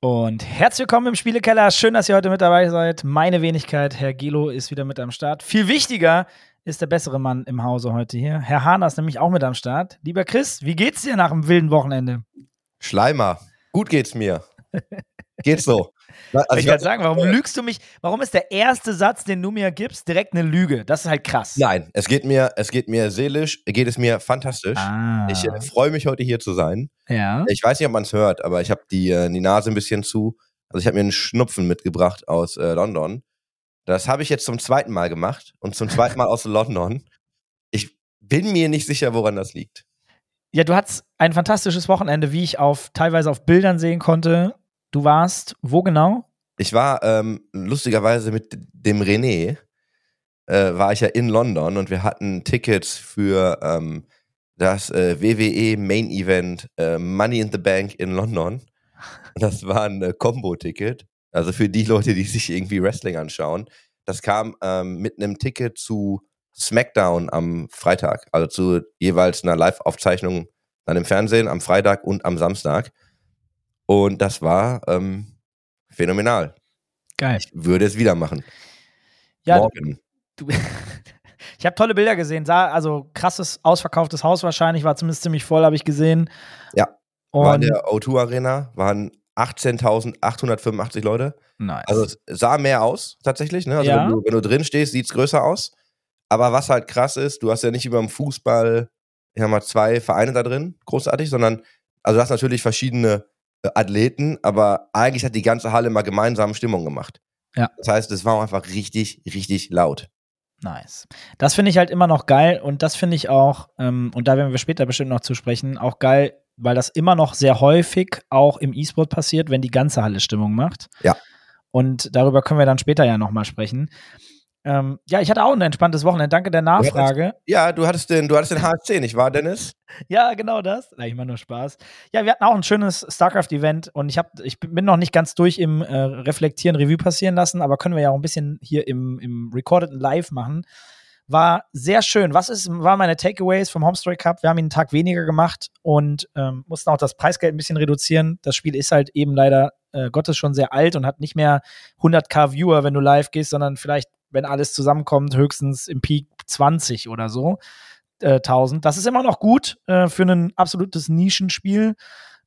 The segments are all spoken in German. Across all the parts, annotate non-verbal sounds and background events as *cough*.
Und herzlich willkommen im Spielekeller. Schön, dass ihr heute mit dabei seid. Meine Wenigkeit, Herr Gelo, ist wieder mit am Start. Viel wichtiger ist der bessere Mann im Hause heute hier. Herr Hahner ist nämlich auch mit am Start. Lieber Chris, wie geht's dir nach dem wilden Wochenende? Schleimer, gut geht's mir. Geht's so. Also ich wollte sagen, warum lügst du mich? Warum ist der erste Satz, den du mir gibst, direkt eine Lüge? Das ist halt krass. Nein, es geht mir, es geht mir seelisch, geht es mir fantastisch. Ah. Ich äh, freue mich heute hier zu sein. Ja. Ich weiß nicht, ob man es hört, aber ich habe die, äh, die Nase ein bisschen zu. Also ich habe mir einen Schnupfen mitgebracht aus äh, London. Das habe ich jetzt zum zweiten Mal gemacht und zum zweiten Mal aus *laughs* London. Ich bin mir nicht sicher, woran das liegt. Ja, du hattest ein fantastisches Wochenende, wie ich auf teilweise auf Bildern sehen konnte. Du warst wo genau? Ich war ähm, lustigerweise mit dem René, äh, war ich ja in London und wir hatten Tickets für ähm, das äh, WWE Main Event äh, Money in the Bank in London. Das war ein äh, Combo-Ticket. Also für die Leute, die sich irgendwie Wrestling anschauen. Das kam ähm, mit einem Ticket zu SmackDown am Freitag, also zu jeweils einer Live-Aufzeichnung dann im Fernsehen am Freitag und am Samstag. Und das war ähm, phänomenal. Geil. Ich würde es wieder machen. Ja, Morgen. Du, *laughs* ich habe tolle Bilder gesehen. Sah, also krasses, ausverkauftes Haus wahrscheinlich, war zumindest ziemlich voll, habe ich gesehen. Ja. Und war in der O2 Arena, waren 18.885 Leute. Nice. Also es sah mehr aus, tatsächlich. Ne? Also ja. wenn, du, wenn du drin stehst, sieht es größer aus. Aber was halt krass ist, du hast ja nicht über dem Fußball, ich sag mal, zwei Vereine da drin, großartig, sondern, also du hast natürlich verschiedene Athleten, aber eigentlich hat die ganze Halle mal gemeinsam Stimmung gemacht. Ja. Das heißt, es war einfach richtig, richtig laut. Nice. Das finde ich halt immer noch geil und das finde ich auch, ähm, und da werden wir später bestimmt noch zu sprechen, auch geil, weil das immer noch sehr häufig auch im E-Sport passiert, wenn die ganze Halle Stimmung macht. Ja. Und darüber können wir dann später ja nochmal sprechen. Ähm, ja, ich hatte auch ein entspanntes Wochenende. Danke der Nachfrage. Du hattest, ja, du hattest den, du hattest den HSC, nicht wahr, Dennis? ja, genau das. Na, ich mache nur Spaß. Ja, wir hatten auch ein schönes StarCraft-Event und ich, hab, ich bin noch nicht ganz durch im äh, Reflektieren, Revue passieren lassen, aber können wir ja auch ein bisschen hier im, im Recorded Live machen. War sehr schön. Was ist, waren meine Takeaways vom Homestory Cup? Wir haben ihn einen Tag weniger gemacht und ähm, mussten auch das Preisgeld ein bisschen reduzieren. Das Spiel ist halt eben leider äh, Gottes schon sehr alt und hat nicht mehr 100k Viewer, wenn du live gehst, sondern vielleicht wenn alles zusammenkommt, höchstens im Peak 20 oder so. Äh, 1000. Das ist immer noch gut äh, für ein absolutes Nischenspiel.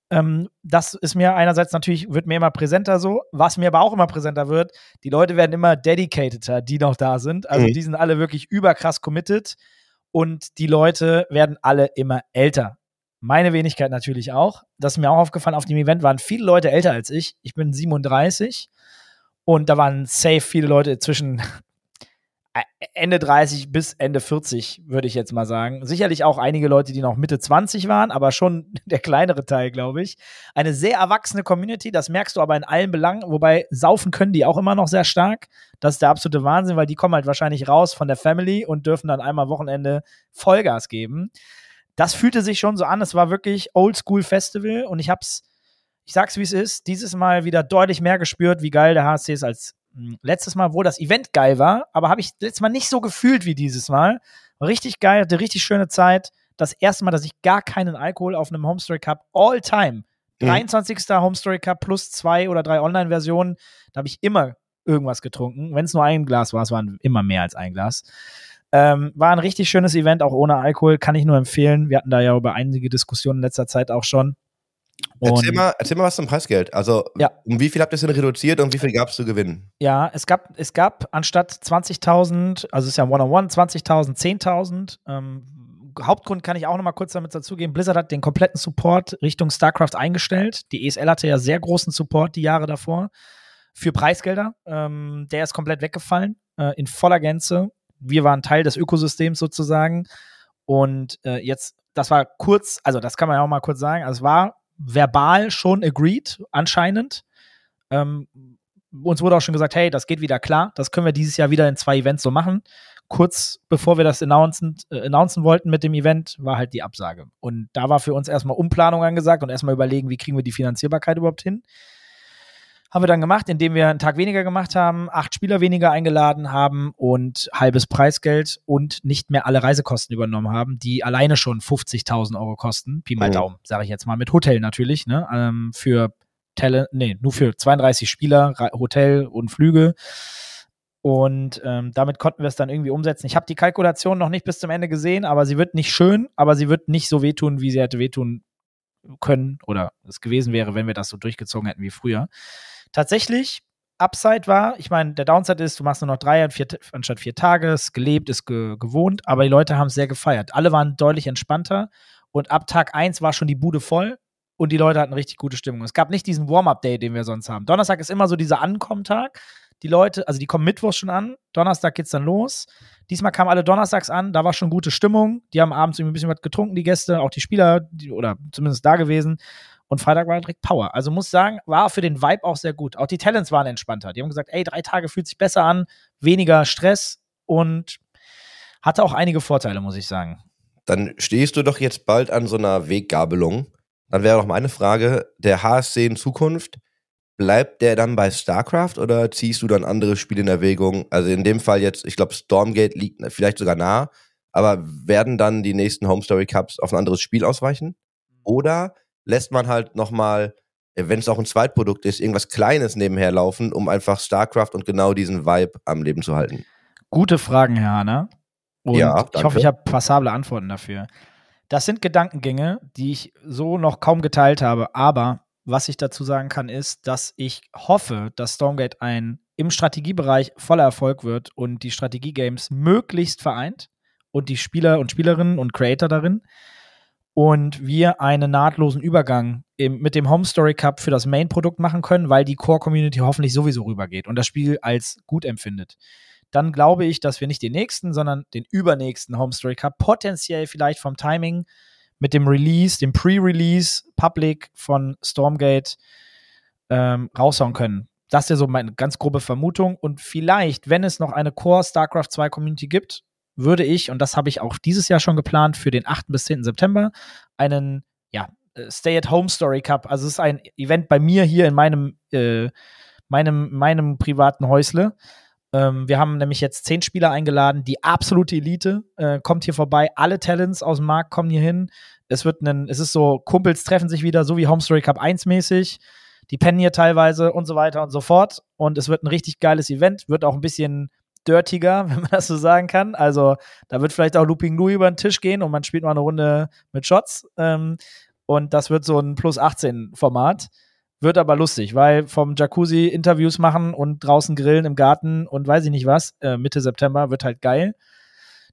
Ähm, das ist mir einerseits natürlich, wird mir immer präsenter so. Was mir aber auch immer präsenter wird, die Leute werden immer dedicateder, die noch da sind. Also mhm. die sind alle wirklich überkrass committed und die Leute werden alle immer älter. Meine Wenigkeit natürlich auch. Das ist mir auch aufgefallen, auf dem Event waren viele Leute älter als ich. Ich bin 37 und da waren safe viele Leute zwischen Ende 30 bis Ende 40, würde ich jetzt mal sagen. Sicherlich auch einige Leute, die noch Mitte 20 waren, aber schon *laughs* der kleinere Teil, glaube ich. Eine sehr erwachsene Community, das merkst du aber in allen Belangen, wobei saufen können die auch immer noch sehr stark. Das ist der absolute Wahnsinn, weil die kommen halt wahrscheinlich raus von der Family und dürfen dann einmal Wochenende Vollgas geben. Das fühlte sich schon so an, es war wirklich Oldschool Festival und ich hab's, ich sag's wie es ist, dieses Mal wieder deutlich mehr gespürt, wie geil der HSC ist als letztes Mal, wo das Event geil war, aber habe ich letztes Mal nicht so gefühlt wie dieses Mal. richtig geil, hatte richtig schöne Zeit. Das erste Mal, dass ich gar keinen Alkohol auf einem Homestory Cup all time. 23. Mhm. Homestory Cup plus zwei oder drei Online-Versionen. Da habe ich immer irgendwas getrunken. Wenn es nur ein Glas war, es waren immer mehr als ein Glas. Ähm, war ein richtig schönes Event, auch ohne Alkohol, kann ich nur empfehlen. Wir hatten da ja über einige Diskussionen in letzter Zeit auch schon. Erzähl mal, erzähl mal was zum Preisgeld. Also, ja. um wie viel habt ihr es denn reduziert und wie viel gab es zu gewinnen? Ja, es gab, es gab anstatt 20.000, also es ist ja One-on-One, 20.000, 10.000. Ähm, Hauptgrund kann ich auch noch mal kurz damit dazugeben. Blizzard hat den kompletten Support Richtung StarCraft eingestellt. Die ESL hatte ja sehr großen Support die Jahre davor für Preisgelder. Ähm, der ist komplett weggefallen äh, in voller Gänze. Wir waren Teil des Ökosystems sozusagen. Und äh, jetzt, das war kurz, also das kann man ja auch mal kurz sagen. Also es war verbal schon agreed, anscheinend. Ähm, uns wurde auch schon gesagt, hey, das geht wieder klar, das können wir dieses Jahr wieder in zwei Events so machen. Kurz bevor wir das announcen, äh, announcen wollten mit dem Event, war halt die Absage. Und da war für uns erstmal Umplanung angesagt und erstmal überlegen, wie kriegen wir die Finanzierbarkeit überhaupt hin. Haben wir dann gemacht, indem wir einen Tag weniger gemacht haben, acht Spieler weniger eingeladen haben und halbes Preisgeld und nicht mehr alle Reisekosten übernommen haben, die alleine schon 50.000 Euro kosten. Pi mal Mhm. Daumen, sage ich jetzt mal, mit Hotel natürlich, ne? Ähm, für Talent, nee, nur für 32 Spieler, Hotel und Flüge. Und ähm, damit konnten wir es dann irgendwie umsetzen. Ich habe die Kalkulation noch nicht bis zum Ende gesehen, aber sie wird nicht schön, aber sie wird nicht so wehtun, wie sie hätte wehtun können oder es gewesen wäre, wenn wir das so durchgezogen hätten wie früher. Tatsächlich, Upside war, ich meine, der Downside ist, du machst nur noch drei vier, anstatt vier Tage, es gelebt, ist ge gewohnt, aber die Leute haben es sehr gefeiert. Alle waren deutlich entspannter und ab Tag 1 war schon die Bude voll und die Leute hatten richtig gute Stimmung. Es gab nicht diesen Warm-Up-Day, den wir sonst haben. Donnerstag ist immer so dieser Ankommentag. Die Leute, also die kommen Mittwochs schon an, Donnerstag geht's dann los. Diesmal kamen alle donnerstags an, da war schon gute Stimmung. Die haben abends irgendwie ein bisschen was getrunken, die Gäste, auch die Spieler, die, oder zumindest da gewesen. Und Freitag war direkt Power. Also muss sagen, war für den Vibe auch sehr gut. Auch die Talents waren entspannter. Die haben gesagt, ey, drei Tage fühlt sich besser an, weniger Stress und hatte auch einige Vorteile, muss ich sagen. Dann stehst du doch jetzt bald an so einer Weggabelung. Dann wäre doch meine Frage, der HSC in Zukunft, bleibt der dann bei StarCraft oder ziehst du dann andere Spiele in Erwägung? Also in dem Fall jetzt, ich glaube, Stormgate liegt vielleicht sogar nah, aber werden dann die nächsten Home Story Cups auf ein anderes Spiel ausweichen? Oder lässt man halt nochmal, wenn es auch ein Zweitprodukt ist, irgendwas Kleines nebenher laufen, um einfach StarCraft und genau diesen Vibe am Leben zu halten? Gute Fragen, Herr Hahner. Und Ja, ich danke. hoffe, ich habe passable Antworten dafür. Das sind Gedankengänge, die ich so noch kaum geteilt habe, aber was ich dazu sagen kann, ist, dass ich hoffe, dass Stormgate ein im Strategiebereich voller Erfolg wird und die Strategiegames möglichst vereint und die Spieler und Spielerinnen und Creator darin und wir einen nahtlosen Übergang im, mit dem Home Story Cup für das Main-Produkt machen können, weil die Core-Community hoffentlich sowieso rübergeht und das Spiel als gut empfindet. Dann glaube ich, dass wir nicht den nächsten, sondern den übernächsten Home Story Cup potenziell vielleicht vom Timing mit dem Release, dem Pre-Release Public von Stormgate ähm, raushauen können. Das ist ja so meine ganz grobe Vermutung. Und vielleicht, wenn es noch eine Core StarCraft 2 Community gibt, würde ich, und das habe ich auch dieses Jahr schon geplant, für den 8. bis 10. September, einen ja, äh, Stay-at-Home Story Cup. Also es ist ein Event bei mir hier in meinem, äh, meinem, meinem privaten Häusle. Ähm, wir haben nämlich jetzt zehn Spieler eingeladen, die absolute Elite äh, kommt hier vorbei. Alle Talents aus dem Markt kommen hier hin. Es wird ein, es ist so, Kumpels treffen sich wieder, so wie Home Story Cup 1 mäßig. Die pennen hier teilweise und so weiter und so fort. Und es wird ein richtig geiles Event, wird auch ein bisschen dirtiger, *laughs* wenn man das so sagen kann. Also da wird vielleicht auch Looping Louis über den Tisch gehen und man spielt mal eine Runde mit Shots. Ähm, und das wird so ein Plus 18 Format. Wird aber lustig, weil vom Jacuzzi Interviews machen und draußen grillen im Garten und weiß ich nicht was, äh, Mitte September wird halt geil.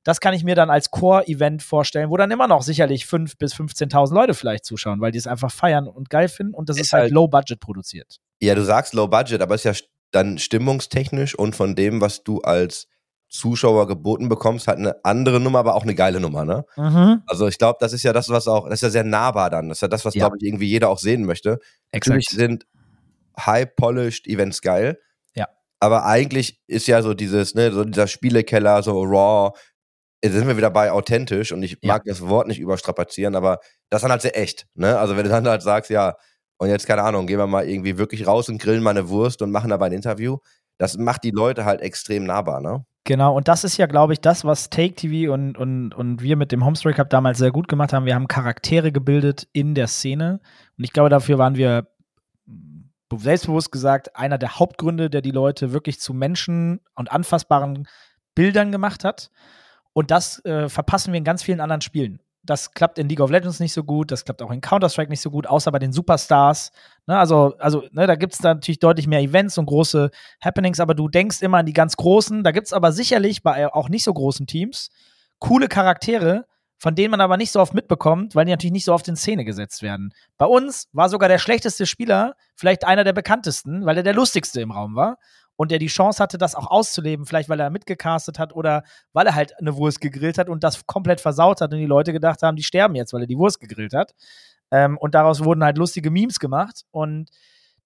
Das kann ich mir dann als Core-Event vorstellen, wo dann immer noch sicherlich 5.000 bis 15.000 Leute vielleicht zuschauen, weil die es einfach feiern und geil finden und das ist, Ist halt, halt- low-budget produziert. Ja, du sagst Low Budget, aber ist ja dann stimmungstechnisch und von dem, was du als Zuschauer geboten bekommst, halt eine andere Nummer, aber auch eine geile Nummer, ne? Mhm. Also ich glaube, das ist ja das, was auch, das ist ja sehr nahbar dann. Das ist ja das, was, Ja. glaube ich, irgendwie jeder auch sehen möchte. Natürlich sind high-polished Events geil. Ja. Aber eigentlich ist ja so dieses, ne, so dieser Spielekeller, so raw, jetzt sind wir wieder bei authentisch und ich Ja. mag das Wort nicht überstrapazieren, aber das dann halt sehr echt, ne? Also wenn du dann halt sagst, ja, und jetzt, keine Ahnung, gehen wir mal irgendwie wirklich raus und grillen mal eine Wurst und machen dabei ein Interview, das macht die Leute halt extrem nahbar, ne? Genau, und das ist ja, glaube ich, das, was Take TV und, und, und wir mit dem Homestory Cup damals sehr gut gemacht haben. Wir haben Charaktere gebildet in der Szene. Und ich glaube, dafür waren wir mh, selbstbewusst gesagt einer der Hauptgründe, der die Leute wirklich zu Menschen und anfassbaren Bildern gemacht hat. Und das äh, verpassen wir in ganz vielen anderen Spielen. Das klappt in League of Legends nicht so gut, das klappt auch in Counter-Strike nicht so gut, außer bei den Superstars. Ne, also, also ne, da gibt es natürlich deutlich mehr Events und große Happenings, aber du denkst immer an die ganz großen. Da gibt es aber sicherlich bei auch nicht so großen Teams coole Charaktere, von denen man aber nicht so oft mitbekommt, weil die natürlich nicht so oft in Szene gesetzt werden. Bei uns war sogar der schlechteste Spieler vielleicht einer der bekanntesten, weil er der lustigste im Raum war und der die Chance hatte, das auch auszuleben, vielleicht weil er mitgecastet hat oder weil er halt eine Wurst gegrillt hat und das komplett versaut hat und die Leute gedacht haben, die sterben jetzt, weil er die Wurst gegrillt hat. Ähm, und daraus wurden halt lustige Memes gemacht und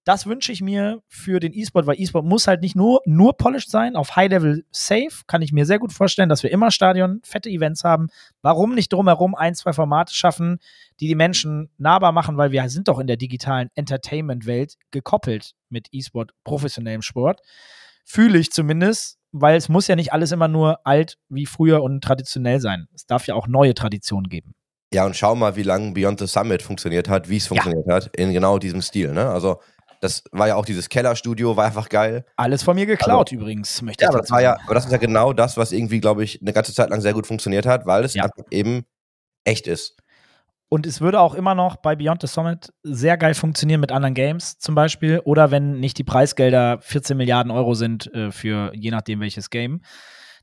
das wünsche ich mir für den E-Sport, weil E-Sport muss halt nicht nur, nur polished sein, auf High-Level safe, kann ich mir sehr gut vorstellen, dass wir immer Stadion, fette Events haben. Warum nicht drumherum ein, zwei Formate schaffen, die die Menschen nahbar machen, weil wir sind doch in der digitalen Entertainment-Welt gekoppelt mit E-Sport, professionellem Sport. Fühle ich zumindest, weil es muss ja nicht alles immer nur alt wie früher und traditionell sein. Es darf ja auch neue Traditionen geben. Ja, und schau mal, wie lange Beyond the Summit funktioniert hat, wie es funktioniert ja. hat, in genau diesem Stil. Ne? Also das war ja auch dieses Kellerstudio, war einfach geil. Alles von mir geklaut also, übrigens, möchte ja, ich aber das war ja, aber das ist ja genau das, was irgendwie, glaube ich, eine ganze Zeit lang sehr gut funktioniert hat, weil es ja. eben echt ist. Und es würde auch immer noch bei Beyond the Summit sehr geil funktionieren mit anderen Games zum Beispiel. Oder wenn nicht die Preisgelder 14 Milliarden Euro sind äh, für je nachdem welches Game.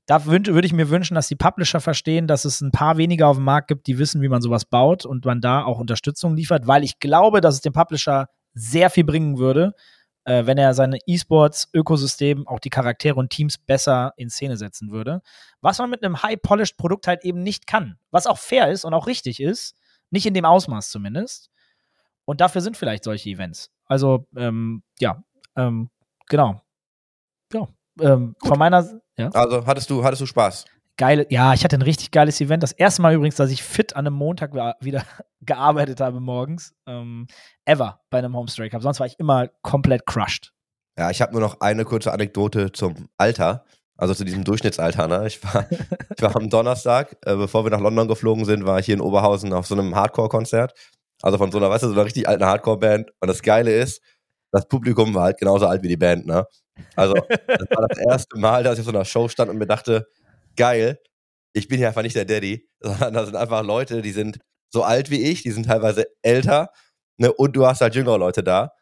Da würde ich mir wünschen, dass die Publisher verstehen, dass es ein paar weniger auf dem Markt gibt, die wissen, wie man sowas baut und man da auch Unterstützung liefert, weil ich glaube, dass es dem Publisher sehr viel bringen würde, äh, wenn er seine E-Sports-Ökosystem, auch die Charaktere und Teams besser in Szene setzen würde. Was man mit einem High-Polished-Produkt halt eben nicht kann. Was auch fair ist und auch richtig ist. Nicht in dem Ausmaß zumindest. Und dafür sind vielleicht solche Events. Also, ähm, ja, ähm, genau. Ja, ähm, von meiner. Ja. Also, hattest du, hattest du Spaß? Geile, ja, ich hatte ein richtig geiles Event. Das erste Mal übrigens, dass ich fit an einem Montag wieder *laughs* gearbeitet habe morgens. Ähm, ever bei einem Homestray Cup. Sonst war ich immer komplett crushed. Ja, ich habe nur noch eine kurze Anekdote zum Alter. Also zu diesem Durchschnittsalter. Ne? Ich, war, *laughs* ich war am Donnerstag, äh, bevor wir nach London geflogen sind, war ich hier in Oberhausen auf so einem Hardcore-Konzert. Also von so einer, weißt du, so einer richtig alten Hardcore-Band. Und das Geile ist, das Publikum war halt genauso alt wie die Band. Ne? Also das war das erste Mal, dass ich auf so einer Show stand und mir dachte, geil, ich bin hier einfach nicht der Daddy, *laughs* sondern da sind einfach Leute, die sind so alt wie ich, die sind teilweise älter, ne, und du hast halt jüngere Leute da.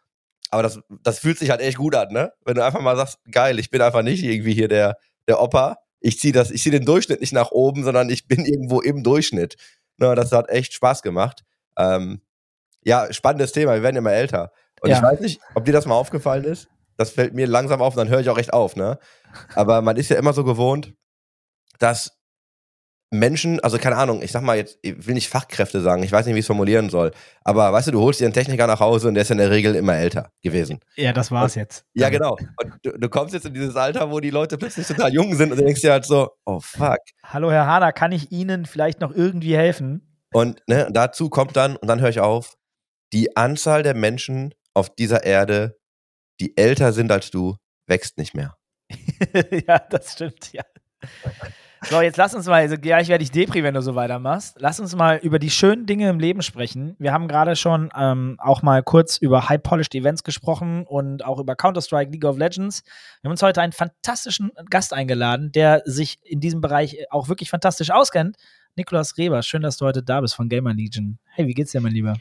Aber das, das fühlt sich halt echt gut an, ne? Wenn du einfach mal sagst, geil, ich bin einfach nicht irgendwie hier der, der Opa. Ich ziehe das, ich ziehe den Durchschnitt nicht nach oben, sondern ich bin *laughs* irgendwo im Durchschnitt. Ne, das hat echt Spaß gemacht. Ähm, ja, spannendes Thema. Wir werden immer älter. Und ja. ich weiß nicht, ob dir das mal aufgefallen ist. Das fällt mir langsam auf und dann höre ich auch echt auf, ne? Aber man ist ja immer so gewohnt, dass Menschen, also keine Ahnung, ich sag mal jetzt, ich will nicht Fachkräfte sagen, ich weiß nicht, wie ich es formulieren soll, aber weißt du, du holst dir einen Techniker nach Hause und der ist in der Regel immer älter gewesen. Ja, das war's und, jetzt. Ja, genau. Und du, du, kommst jetzt in dieses Alter, wo die Leute plötzlich total jung sind und du denkst dir halt so, oh fuck. Hallo Herr Hader, kann ich Ihnen vielleicht noch irgendwie helfen? Und ne, dazu kommt dann, und dann höre ich auf, die Anzahl der Menschen auf dieser Erde, die älter sind als du, wächst nicht mehr. *laughs* ja, das stimmt, ja. So, jetzt lass uns mal, also gleich werde ich Depri, wenn du so weitermachst. Lass uns mal über die schönen Dinge im Leben sprechen. Wir haben gerade schon ähm, auch mal kurz über High-Polished Events gesprochen und auch über Counter-Strike, League of Legends. Wir haben uns heute einen fantastischen Gast eingeladen, der sich in diesem Bereich auch wirklich fantastisch auskennt. Nikolas Reber, schön, dass du heute da bist von Gamer Legion. Hey, wie geht's dir, mein Lieber?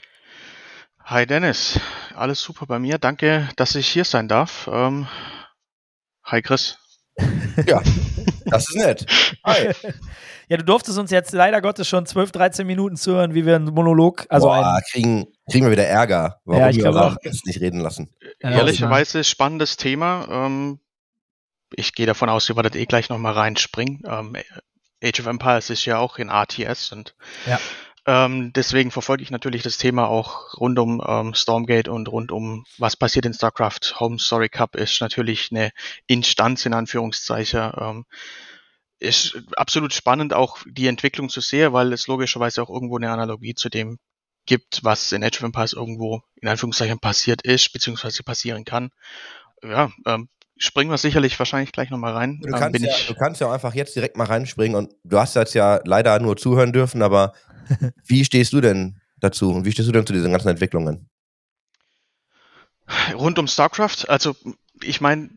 Hi Dennis, alles super bei mir. Danke, dass ich hier sein darf. Ähm, hi Chris. *laughs* Ja, das ist nett. Hi. *laughs* Ja, du durftest uns jetzt leider Gottes schon 12, 13 Minuten zuhören, wie wir einen Monolog, also Boah, kriegen, kriegen wir wieder Ärger, warum ja, ich wir auch jetzt nicht reden lassen. Ja, Ehrlicherweise spannendes Thema. Ähm, ich gehe davon aus, wir werden eh gleich nochmal reinspringen. Ähm, Age of Empires ist ja auch in RTS und ja. Ähm, deswegen verfolge ich natürlich das Thema auch rund um ähm, Stormgate und rund um was passiert in StarCraft. Home Story Cup ist natürlich eine Instanz in Anführungszeichen. Ähm, ist absolut spannend auch die Entwicklung zu sehen, weil es logischerweise auch irgendwo eine Analogie zu dem gibt, was in Age of Empires irgendwo in Anführungszeichen passiert ist, beziehungsweise passieren kann. Ja, ähm, springen wir sicherlich wahrscheinlich gleich nochmal rein. Du ähm, kannst, ja, du kannst ja einfach jetzt direkt mal reinspringen und du hast jetzt ja leider nur zuhören dürfen, aber wie stehst du denn dazu und wie stehst du denn zu diesen ganzen Entwicklungen? Rund um StarCraft, also ich meine,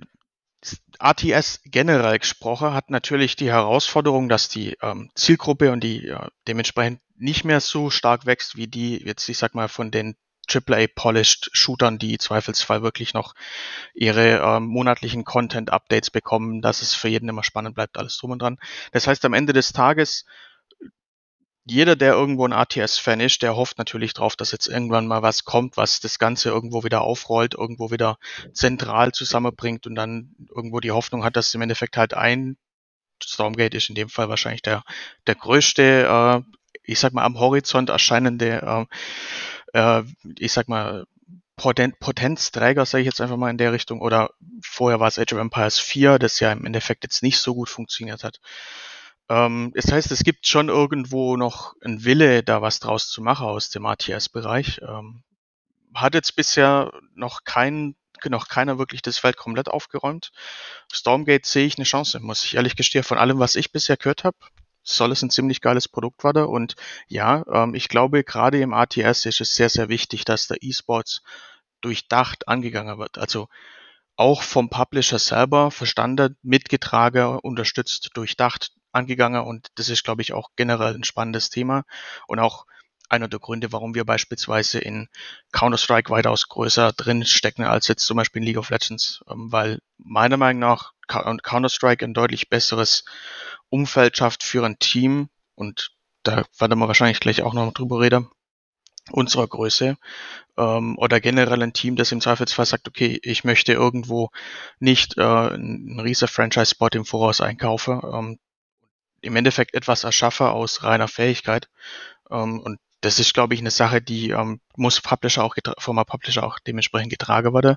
ATS generell gesprochen hat natürlich die Herausforderung, dass die ähm, Zielgruppe und die äh, dementsprechend nicht mehr so stark wächst wie die jetzt, ich sag mal, von den AAA-polished Shootern, die Zweifelsfall wirklich noch ihre ähm, monatlichen Content-Updates bekommen, dass es für jeden immer spannend bleibt, alles drum und dran. Das heißt, am Ende des Tages jeder, der irgendwo ein ATS-Fan ist, der hofft natürlich drauf, dass jetzt irgendwann mal was kommt, was das Ganze irgendwo wieder aufrollt, irgendwo wieder zentral zusammenbringt und dann irgendwo die Hoffnung hat, dass im Endeffekt halt ein Stormgate ist in dem Fall wahrscheinlich der, der größte, äh, ich sag mal, am Horizont erscheinende, äh, äh, ich sag mal, Poten Potenzträger, sage ich jetzt einfach mal in der Richtung, oder vorher war es Age of Empires 4, das ja im Endeffekt jetzt nicht so gut funktioniert hat. Ähm, das heißt, es gibt schon irgendwo noch einen Wille, da was draus zu machen aus dem ATS-Bereich. Ähm, hat jetzt bisher noch kein noch keiner wirklich das Feld komplett aufgeräumt. Stormgate sehe ich eine Chance, muss ich ehrlich gestehen. Von allem, was ich bisher gehört habe, soll es ein ziemlich geiles Produkt werden. Und ja, ähm, ich glaube, gerade im ATS ist es sehr, sehr wichtig, dass der E-Sports durchdacht angegangen wird. Also auch vom Publisher selber verstanden, mitgetragen, unterstützt, durchdacht angegangen. Und das ist, glaube ich, auch generell ein spannendes Thema. Und auch einer der Gründe, warum wir beispielsweise in Counter-Strike weitaus größer drin stecken als jetzt zum Beispiel in League of Legends, ähm, weil meiner Meinung nach Counter-Strike ein deutlich besseres Umfeld schafft für ein Team und da werden wir wahrscheinlich gleich auch noch drüber reden, unserer Größe ähm, oder generell ein Team, das im Zweifelsfall sagt, okay, ich möchte irgendwo nicht äh, einen riesen Franchise-Spot im Voraus einkaufen, ähm, im Endeffekt etwas erschaffe aus reiner Fähigkeit ähm, und das ist, glaube ich, eine Sache, die ähm, muss Publisher auch vom Publisher auch dementsprechend getragen werden.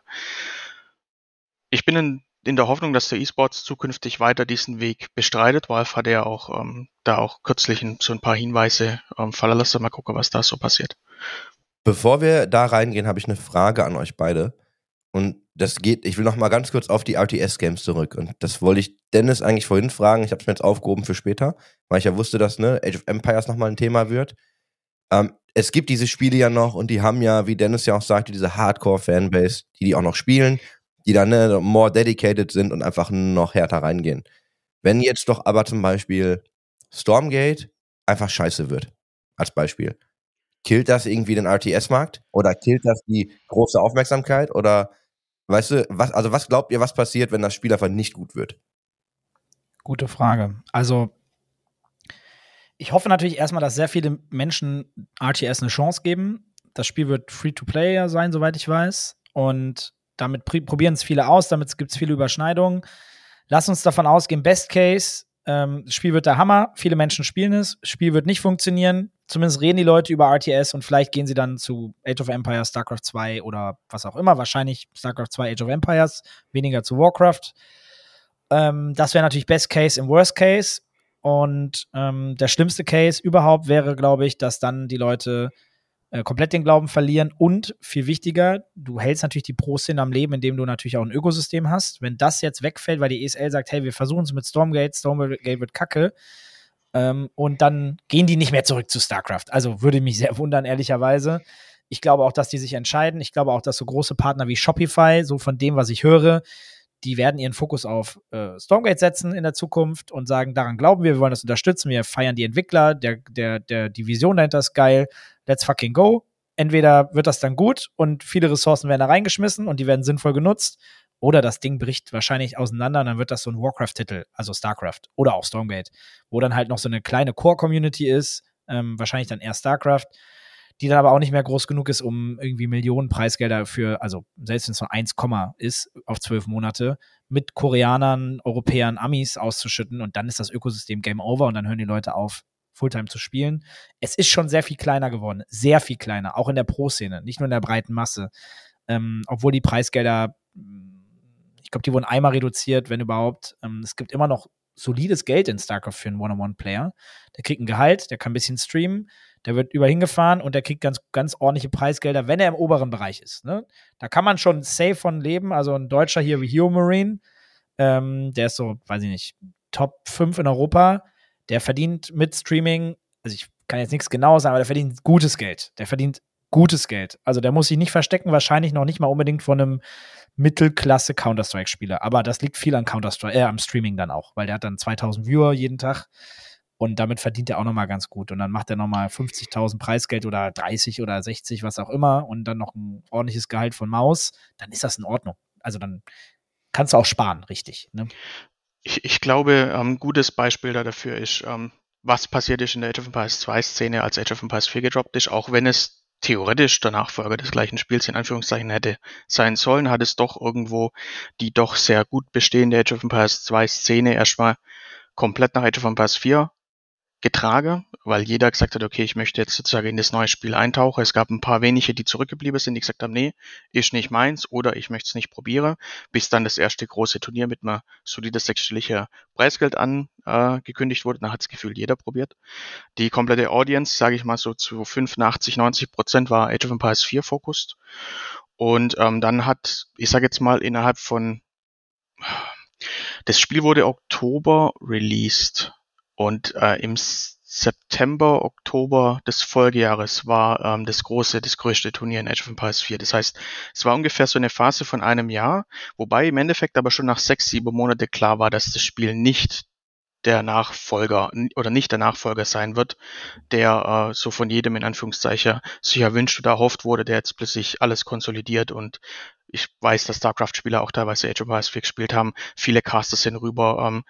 Ich bin in, in der Hoffnung, dass der E-Sports zukünftig weiter diesen Weg bestreitet. Valve hat ja auch ähm, da auch kürzlich so ein paar Hinweise ähm, fallen lassen. Mal gucken, was da so passiert. Bevor wir da reingehen, habe ich eine Frage an euch beide. Und das geht, ich will noch mal ganz kurz auf die RTS-Games zurück. Und das wollte ich Dennis eigentlich vorhin fragen. Ich habe es mir jetzt aufgehoben für später, weil ich ja wusste, dass ne, Age of Empires noch mal ein Thema wird. Ähm, es gibt diese Spiele ja noch und die haben ja, wie Dennis ja auch sagte, diese Hardcore-Fanbase, die die auch noch spielen, die dann ne, more dedicated sind und einfach noch härter reingehen. Wenn jetzt doch aber zum Beispiel Stormgate einfach scheiße wird, als Beispiel, killt das irgendwie den RTS-Markt oder killt das die große Aufmerksamkeit oder weißt du, was, also was glaubt ihr, was passiert, wenn das Spiel einfach nicht gut wird? Gute Frage. Also ich hoffe natürlich erstmal, dass sehr viele Menschen RTS eine Chance geben. Das Spiel wird Free-to-Play sein, soweit ich weiß. Und damit probieren es viele aus, damit gibt es viele Überschneidungen. Lass uns davon ausgehen, Best Case, ähm, das Spiel wird der Hammer, viele Menschen spielen es, das Spiel wird nicht funktionieren. Zumindest reden die Leute über RTS und vielleicht gehen sie dann zu Age of Empires, StarCraft 2 oder was auch immer. Wahrscheinlich StarCraft 2, Age of Empires, weniger zu Warcraft. Ähm, das wäre natürlich Best Case im Worst Case. Und ähm, der schlimmste Case überhaupt wäre, glaube ich, dass dann die Leute äh, komplett den Glauben verlieren. Und viel wichtiger, du hältst natürlich die Pro-Szene am Leben, indem du natürlich auch ein Ökosystem hast. Wenn das jetzt wegfällt, weil die ESL sagt, hey, wir versuchen es mit Stormgate, Stormgate wird kacke, ähm, und dann gehen die nicht mehr zurück zu StarCraft. Also würde mich sehr wundern, ehrlicherweise. Ich glaube auch, dass die sich entscheiden. Ich glaube auch, dass so große Partner wie Shopify, so von dem, was ich höre, die werden ihren Fokus auf äh, Stormgate setzen in der Zukunft und sagen, daran glauben wir, wir wollen das unterstützen, wir feiern die Entwickler, der, der, der, die Vision dahinter ist geil, let's fucking go. Entweder wird das dann gut und viele Ressourcen werden da reingeschmissen und die werden sinnvoll genutzt, oder das Ding bricht wahrscheinlich auseinander und dann wird das so ein Warcraft-Titel, also StarCraft oder auch Stormgate, wo dann halt noch so eine kleine Core-Community ist, ähm, wahrscheinlich dann eher StarCraft die dann aber auch nicht mehr groß genug ist, um irgendwie Millionen Preisgelder für, also selbst wenn es nur 1, ist auf zwölf Monate, mit Koreanern, Europäern, Amis auszuschütten und dann ist das Ökosystem Game Over und dann hören die Leute auf, Fulltime zu spielen. Es ist schon sehr viel kleiner geworden, sehr viel kleiner, auch in der Pro-Szene, nicht nur in der breiten Masse. Ähm, obwohl die Preisgelder, ich glaube, die wurden einmal reduziert, wenn überhaupt. Ähm, es gibt immer noch solides Geld in StarCraft für einen One-on-One-Player. Der kriegt ein Gehalt, der kann ein bisschen streamen, der wird über hingefahren und der kriegt ganz, ganz ordentliche Preisgelder, wenn er im oberen Bereich ist. Ne? Da kann man schon safe von leben. Also ein Deutscher hier wie Hero Marine, ähm, der ist so, weiß ich nicht, Top 5 in Europa. Der verdient mit Streaming, also ich kann jetzt nichts genau sagen, aber der verdient gutes Geld. Der verdient gutes Geld. Also der muss sich nicht verstecken, wahrscheinlich noch nicht mal unbedingt von einem Mittelklasse Counter-Strike-Spieler. Aber das liegt viel an Counter-Strike, äh, am Streaming dann auch, weil der hat dann 2000 Viewer jeden Tag. Und damit verdient er auch nochmal ganz gut. Und dann macht er nochmal 50.000 Preisgeld oder 30 oder 60, was auch immer. Und dann noch ein ordentliches Gehalt von Maus. Dann ist das in Ordnung. Also dann kannst du auch sparen, richtig. Ne? Ich, ich glaube, ein ähm, gutes Beispiel da dafür ist, ähm, was passiert ist in der Age of Empires 2 Szene, als Age of Empires 4 gedroppt ist, auch wenn es theoretisch der Nachfolger des gleichen Spiels in Anführungszeichen hätte sein sollen, hat es doch irgendwo die doch sehr gut bestehende Age of Empires 2 Szene erstmal komplett nach Age of Empires 4 getragen, weil jeder gesagt hat, okay, ich möchte jetzt sozusagen in das neue Spiel eintauchen. Es gab ein paar wenige, die zurückgeblieben sind, die gesagt haben, nee, ist nicht meins oder ich möchte es nicht probieren, bis dann das erste große Turnier mit einem solides sechsstelliger Preisgeld angekündigt äh, wurde. Dann hat es gefühlt jeder probiert. Die komplette Audience, sage ich mal so zu 85, 90 Prozent war Age of Empires 4 fokussiert. Und ähm, dann hat, ich sage jetzt mal, innerhalb von das Spiel wurde Oktober released und äh, im September, Oktober des Folgejahres war ähm, das große, das größte Turnier in Age of Empires 4. Das heißt, es war ungefähr so eine Phase von einem Jahr, wobei im Endeffekt aber schon nach sechs, sieben Monate klar war, dass das Spiel nicht der Nachfolger oder nicht der Nachfolger sein wird, der äh, so von jedem in Anführungszeichen sich erwünscht oder erhofft wurde, der jetzt plötzlich alles konsolidiert und ich weiß, dass StarCraft-Spieler auch teilweise Age of Empires 4 gespielt haben. Viele Casters sind rüber. Ähm,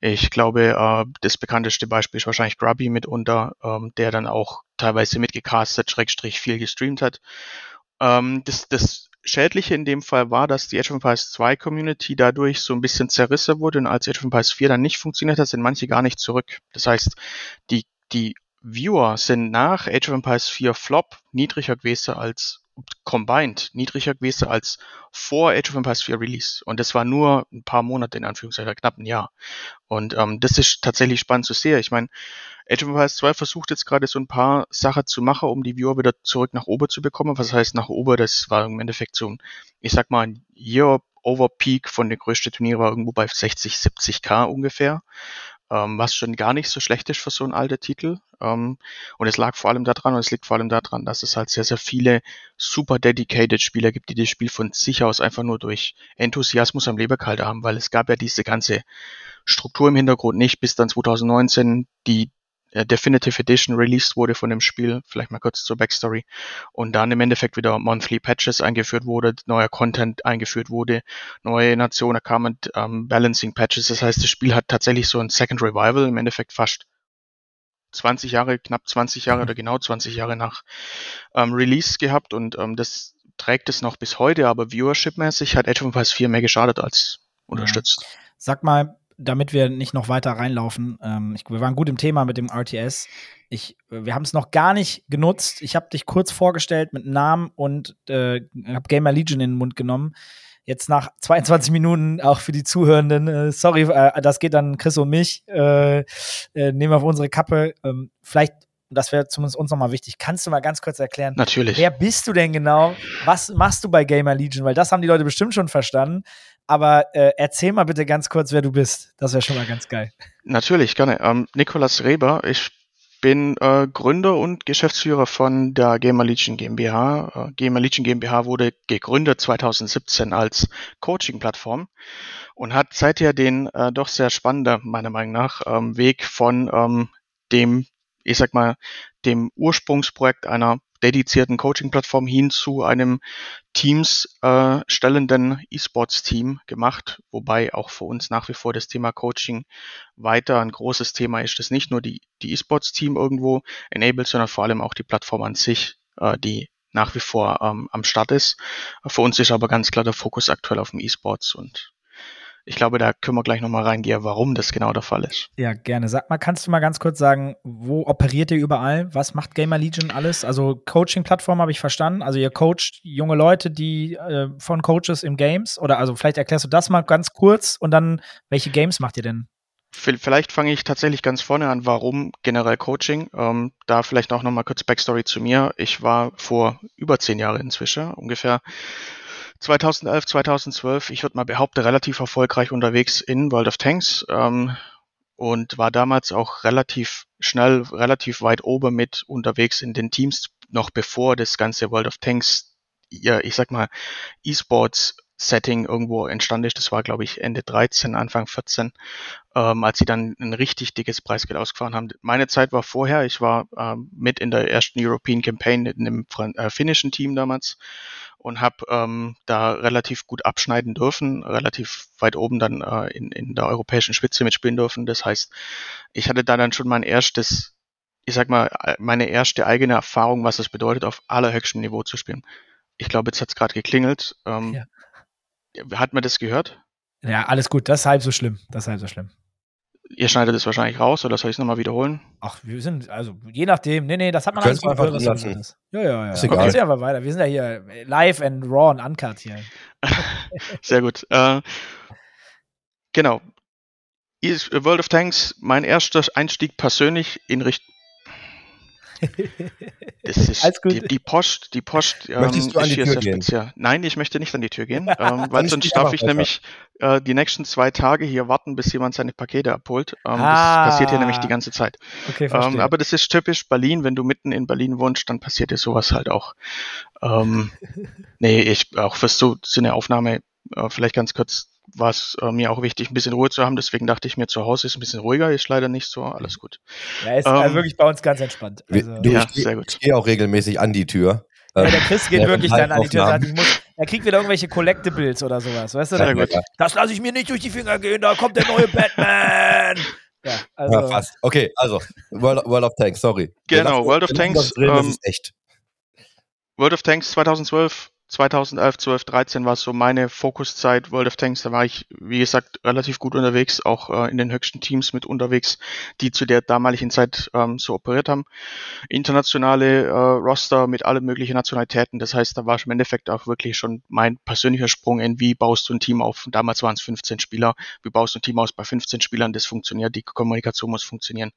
ich glaube, äh, das bekannteste Beispiel ist wahrscheinlich Grubby mitunter, ähm, der dann auch teilweise mitgecastet, Schrägstrich viel gestreamt hat. Ähm, das, das Schädliche in dem Fall war, dass die Age of Empires 2 Community dadurch so ein bisschen zerrissen wurde und als Age of Empires 4 dann nicht funktioniert hat, sind manche gar nicht zurück. Das heißt, die, die Viewer sind nach Age of Empires 4 Flop niedriger gewesen als combined niedriger gewesen als vor Age of Empires 4 Release. Und das war nur ein paar Monate, in Anführungszeichen, knapp ein Jahr. Und ähm, das ist tatsächlich spannend zu sehen. Ich meine, Age of Empires 2 versucht jetzt gerade so ein paar Sachen zu machen, um die Viewer wieder zurück nach oben zu bekommen. Was heißt nach oben? Das war im Endeffekt so ein, ich sag mal, ein Year Over Peak von der größten Turnier war irgendwo bei 60, 70k ungefähr ähm, was schon gar nicht so schlecht ist für so ein alter Titel. Ähm, und es lag vor allem daran, und es liegt vor allem daran, dass es halt sehr, sehr viele super dedicated Spieler gibt, die das Spiel von sich aus einfach nur durch Enthusiasmus am Leberkalte haben, weil es gab ja diese ganze Struktur im Hintergrund nicht, bis dann 2019 die Definitive Edition released wurde von dem Spiel, vielleicht mal kurz zur Backstory, und dann im Endeffekt wieder Monthly Patches eingeführt wurde, neuer Content eingeführt wurde, neue Nationen kamen, ähm, Balancing Patches, das heißt, das Spiel hat tatsächlich so ein Second Revival, im Endeffekt fast 20 Jahre, knapp 20 Jahre mhm. oder genau 20 Jahre nach ähm, Release gehabt und ähm, das trägt es noch bis heute, aber Viewership-mäßig hat Age of Empires 4 mehr geschadet als unterstützt. Ja. Sag mal, damit wir nicht noch weiter reinlaufen, ähm, ich, wir waren gut im Thema mit dem RTS. Ich, wir haben es noch gar nicht genutzt. Ich habe dich kurz vorgestellt mit Namen und äh, habe Gamer Legion in den Mund genommen. Jetzt nach *laughs* 22 Minuten auch für die Zuhörenden, äh, sorry, äh, das geht dann Chris und mich, äh, äh, nehmen wir auf unsere Kappe. Ähm, vielleicht das wäre zumindest uns nochmal wichtig. Kannst du mal ganz kurz erklären? Natürlich. Wer bist du denn genau? Was machst du bei Gamer Legion? Weil das haben die Leute bestimmt schon verstanden. Aber äh, erzähl mal bitte ganz kurz, wer du bist. Das wäre schon mal ganz geil. Natürlich, gerne. Ähm, Nikolas Reber, ich bin äh, Gründer und Geschäftsführer von der Gamer Legion GmbH. Äh, Gamer Legion GmbH wurde gegründet 2017 als Coaching-Plattform und hat seither den äh, doch sehr spannenden, meiner Meinung nach, ähm, Weg von ähm, dem ich sag mal, dem Ursprungsprojekt einer dedizierten Coaching-Plattform hin zu einem Teams äh, stellenden E-Sports-Team gemacht, wobei auch für uns nach wie vor das Thema Coaching weiter ein großes Thema ist, das nicht nur die, die E-Sports-Team irgendwo enabled, sondern vor allem auch die Plattform an sich, äh, die nach wie vor ähm, am Start ist. Für uns ist aber ganz klar der Fokus aktuell auf dem E-Sports und ich glaube, da können wir gleich nochmal reingehen, warum das genau der Fall ist. Ja, gerne. Sag mal, kannst du mal ganz kurz sagen, wo operiert ihr überall? Was macht Gamer Legion alles? Also Coaching-Plattform habe ich verstanden. Also ihr coacht junge Leute, die äh, von Coaches im Games oder also vielleicht erklärst du das mal ganz kurz und dann, welche Games macht ihr denn? Vielleicht fange ich tatsächlich ganz vorne an, warum generell Coaching. Ähm, da vielleicht auch nochmal kurz Backstory zu mir. Ich war vor über zehn Jahren inzwischen ungefähr 2011, 2012, ich würde mal behaupten, relativ erfolgreich unterwegs in World of Tanks ähm, und war damals auch relativ schnell, relativ weit oben mit unterwegs in den Teams, noch bevor das ganze World of Tanks, ja, ich sag mal, E-Sports Setting irgendwo entstanden ist. Das war, glaube ich, Ende 13, Anfang 14, ähm, als sie dann ein richtig dickes Preisgeld ausgefahren haben. Meine Zeit war vorher. Ich war ähm, mit in der ersten European Campaign in dem äh, finnischen Team damals und habe ähm, da relativ gut abschneiden dürfen, relativ weit oben dann äh, in, in der europäischen Spitze mitspielen dürfen. Das heißt, ich hatte da dann schon mein erstes, ich sag mal, meine erste eigene Erfahrung, was es bedeutet, auf allerhöchstem Niveau zu spielen. Ich glaube, jetzt hat es gerade geklingelt. Ähm, ja. Hat man das gehört? Ja, alles gut. Das ist halb so schlimm. Das ist halb so schlimm. Ihr schneidet es wahrscheinlich raus oder soll ich es nochmal wiederholen? Ach, wir sind, also je nachdem. Nee, nee, das hat man alles einfach gehört, was hast. Ja, ja, ja. Ist Okay, egal. einfach weiter. Wir sind ja hier live and raw und uncut hier. *laughs* Sehr gut. Äh, genau. World of Tanks, mein erster Einstieg persönlich in Richtung. *laughs* Das ist Alles gut. die, die Post, die Post ähm, Möchtest du an ist die hier Tür sehr gehen? speziell. Nein, ich möchte nicht an die Tür gehen, *laughs* ähm, weil sonst darf ich weiter. nämlich äh, die nächsten zwei Tage hier warten, bis jemand seine Pakete abholt. Ähm, Ah. Das passiert hier nämlich die ganze Zeit. Okay, verstehe. Ähm, aber das ist typisch Berlin. Wenn du mitten in Berlin wohnst, dann passiert dir sowas halt auch. Ähm, *laughs* nee, ich auch fürs so Sinne Aufnahme, äh, vielleicht ganz kurz, war es äh, mir auch wichtig, ein bisschen Ruhe zu haben. Deswegen dachte ich mir, zu Hause ist ein bisschen ruhiger, ist leider nicht so. Alles gut. ja, ist ähm, also wirklich bei uns ganz entspannt. Also, du, Ja, ich, sehr gut. ich gehe auch regelmäßig an die Tür. ja, Ähm, der Chris geht während wirklich dann an die Tür und sagt, ich muss, er kriegt wieder irgendwelche Collectibles oder sowas, weißt du? Sehr gut. Ja, das lasse ich mir nicht durch die Finger gehen, da kommt der neue *laughs* Batman. Ja, also, ja, fast. Okay, also, World, World of Tanks, sorry. Genau, World of Tanks, Drin, das ähm, ist echt. World of Tanks 2012, 2011, 12, 13 war so meine Fokuszeit. World of Tanks, da war ich, wie gesagt, relativ gut unterwegs, auch äh, in den höchsten Teams mit unterwegs, die zu der damaligen Zeit ähm, so operiert haben. Internationale äh, Roster mit allen möglichen Nationalitäten. Das heißt, da war im Endeffekt auch wirklich schon mein persönlicher Sprung in, wie baust du ein Team auf? Damals waren es 15 Spieler. Wie baust du ein Team aus bei 15 Spielern? Das funktioniert, die Kommunikation muss funktionieren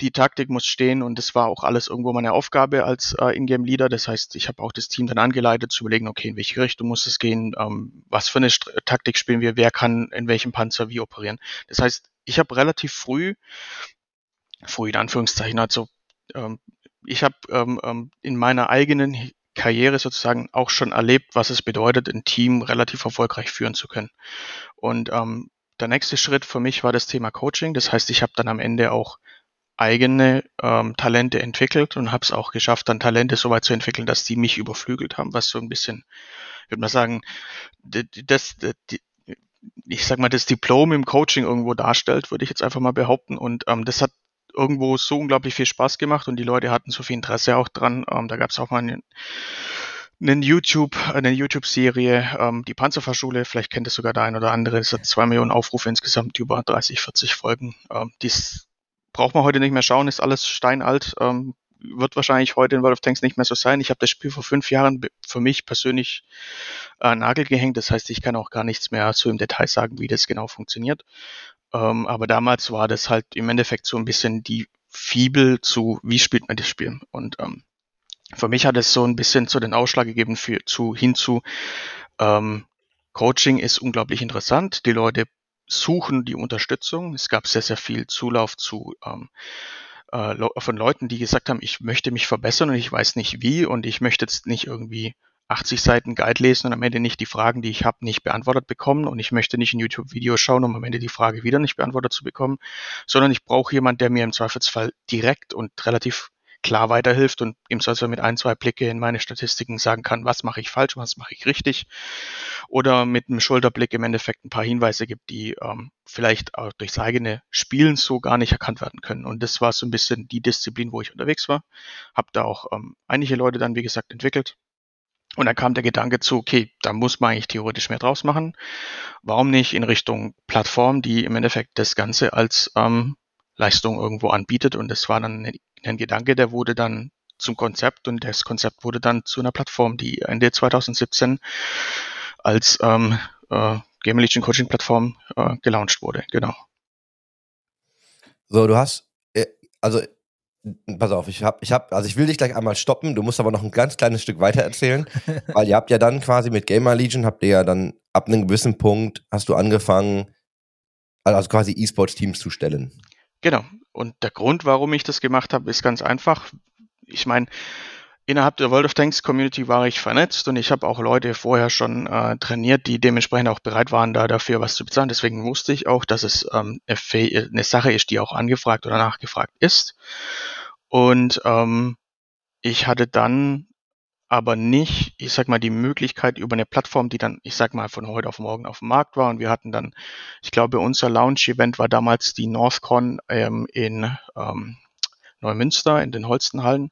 die Taktik muss stehen und das war auch alles irgendwo meine Aufgabe als äh, Ingame-Leader. Das heißt, ich habe auch das Team dann angeleitet, zu überlegen, okay, in welche Richtung muss es gehen, ähm, was für eine St Taktik spielen wir, wer kann in welchem Panzer wie operieren. Das heißt, ich habe relativ früh, früh in Anführungszeichen, also ähm, ich habe ähm, ähm, in meiner eigenen Karriere sozusagen auch schon erlebt, was es bedeutet, ein Team relativ erfolgreich führen zu können. Und ähm, der nächste Schritt für mich war das Thema Coaching. Das heißt, ich habe dann am Ende auch eigene ähm, Talente entwickelt und habe es auch geschafft, dann Talente so weit zu entwickeln, dass die mich überflügelt haben, was so ein bisschen, ich würde mal sagen, das, d- die, ich sag mal, das Diplom im Coaching irgendwo darstellt, würde ich jetzt einfach mal behaupten. Und ähm, das hat irgendwo so unglaublich viel Spaß gemacht und die Leute hatten so viel Interesse auch dran. Ähm, da gab es auch mal einen, einen YouTube, eine YouTube-Serie, ähm, die Panzerfahrschule, vielleicht kennt es sogar der ein oder andere, das hat zwei Millionen Aufrufe insgesamt, über 30, 40 Folgen. Ähm, dies braucht man heute nicht mehr schauen, ist alles steinalt. Ähm, wird wahrscheinlich heute in World of Tanks nicht mehr so sein. Ich habe das Spiel vor fünf Jahren für mich persönlich äh, Nagel gehängt. Das heißt, ich kann auch gar nichts mehr so im Detail sagen, wie das genau funktioniert. Ähm, aber damals war das halt im Endeffekt so ein bisschen die Fibel zu, wie spielt man das Spiel. Und ähm, für mich hat es so ein bisschen zu den Ausschlag gegeben für, zu, hinzu, ähm, Coaching ist unglaublich interessant. Die Leute suchen die Unterstützung. Es gab sehr, sehr viel Zulauf zu ähm, äh, von Leuten, die gesagt haben, ich möchte mich verbessern und ich weiß nicht wie und ich möchte jetzt nicht irgendwie 80 Seiten Guide lesen und am Ende nicht die Fragen, die ich habe, nicht beantwortet bekommen und ich möchte nicht ein YouTube-Video schauen, um am Ende die Frage wieder nicht beantwortet zu bekommen, sondern ich brauche jemand, der mir im Zweifelsfall direkt und relativ klar weiterhilft und im Zweifelsfall mit ein, zwei Blicke in meine Statistiken sagen kann, was mache ich falsch, was mache ich richtig oder mit einem Schulterblick im Endeffekt ein paar Hinweise gibt, die ähm, vielleicht auch durchs eigene Spielen so gar nicht erkannt werden können. Und das war so ein bisschen die Disziplin, wo ich unterwegs war. Habe da auch ähm, einige Leute dann, wie gesagt, entwickelt. Und dann kam der Gedanke zu, okay, da muss man eigentlich theoretisch mehr draus machen. Warum nicht in Richtung Plattform, die im Endeffekt das Ganze als ähm, Leistung irgendwo anbietet? Und das war dann ein, Gedanke, der wurde dann zum Konzept und das Konzept wurde dann zu einer Plattform, die Ende 2017 als ähm, äh, Game Legion Coaching Plattform äh, gelauncht wurde. Genau. So, du hast, äh, also, pass auf, ich hab, ich hab, also ich will dich gleich einmal stoppen, du musst aber noch ein ganz kleines Stück weiter erzählen, *laughs* weil ihr habt ja dann quasi mit Gamer Legion, habt ihr ja dann ab einem gewissen Punkt, hast du angefangen, also quasi E-Sports-Teams zu stellen. Genau. Und der Grund, warum ich das gemacht habe, ist ganz einfach. Ich meine, innerhalb der World of Tanks Community war ich vernetzt und ich habe auch Leute vorher schon äh, trainiert, die dementsprechend auch bereit waren, da dafür was zu bezahlen. Deswegen wusste ich auch, dass es ähm, eine, Sache ist, die auch angefragt oder nachgefragt ist. Und ähm, ich hatte dann aber nicht, ich sag mal, die Möglichkeit über eine Plattform, die dann, ich sag mal, von heute auf morgen auf dem Markt war. Und wir hatten dann, ich glaube, unser Launch-Event war damals die NorthCon ähm, in ähm, Neumünster in den Holstenhallen.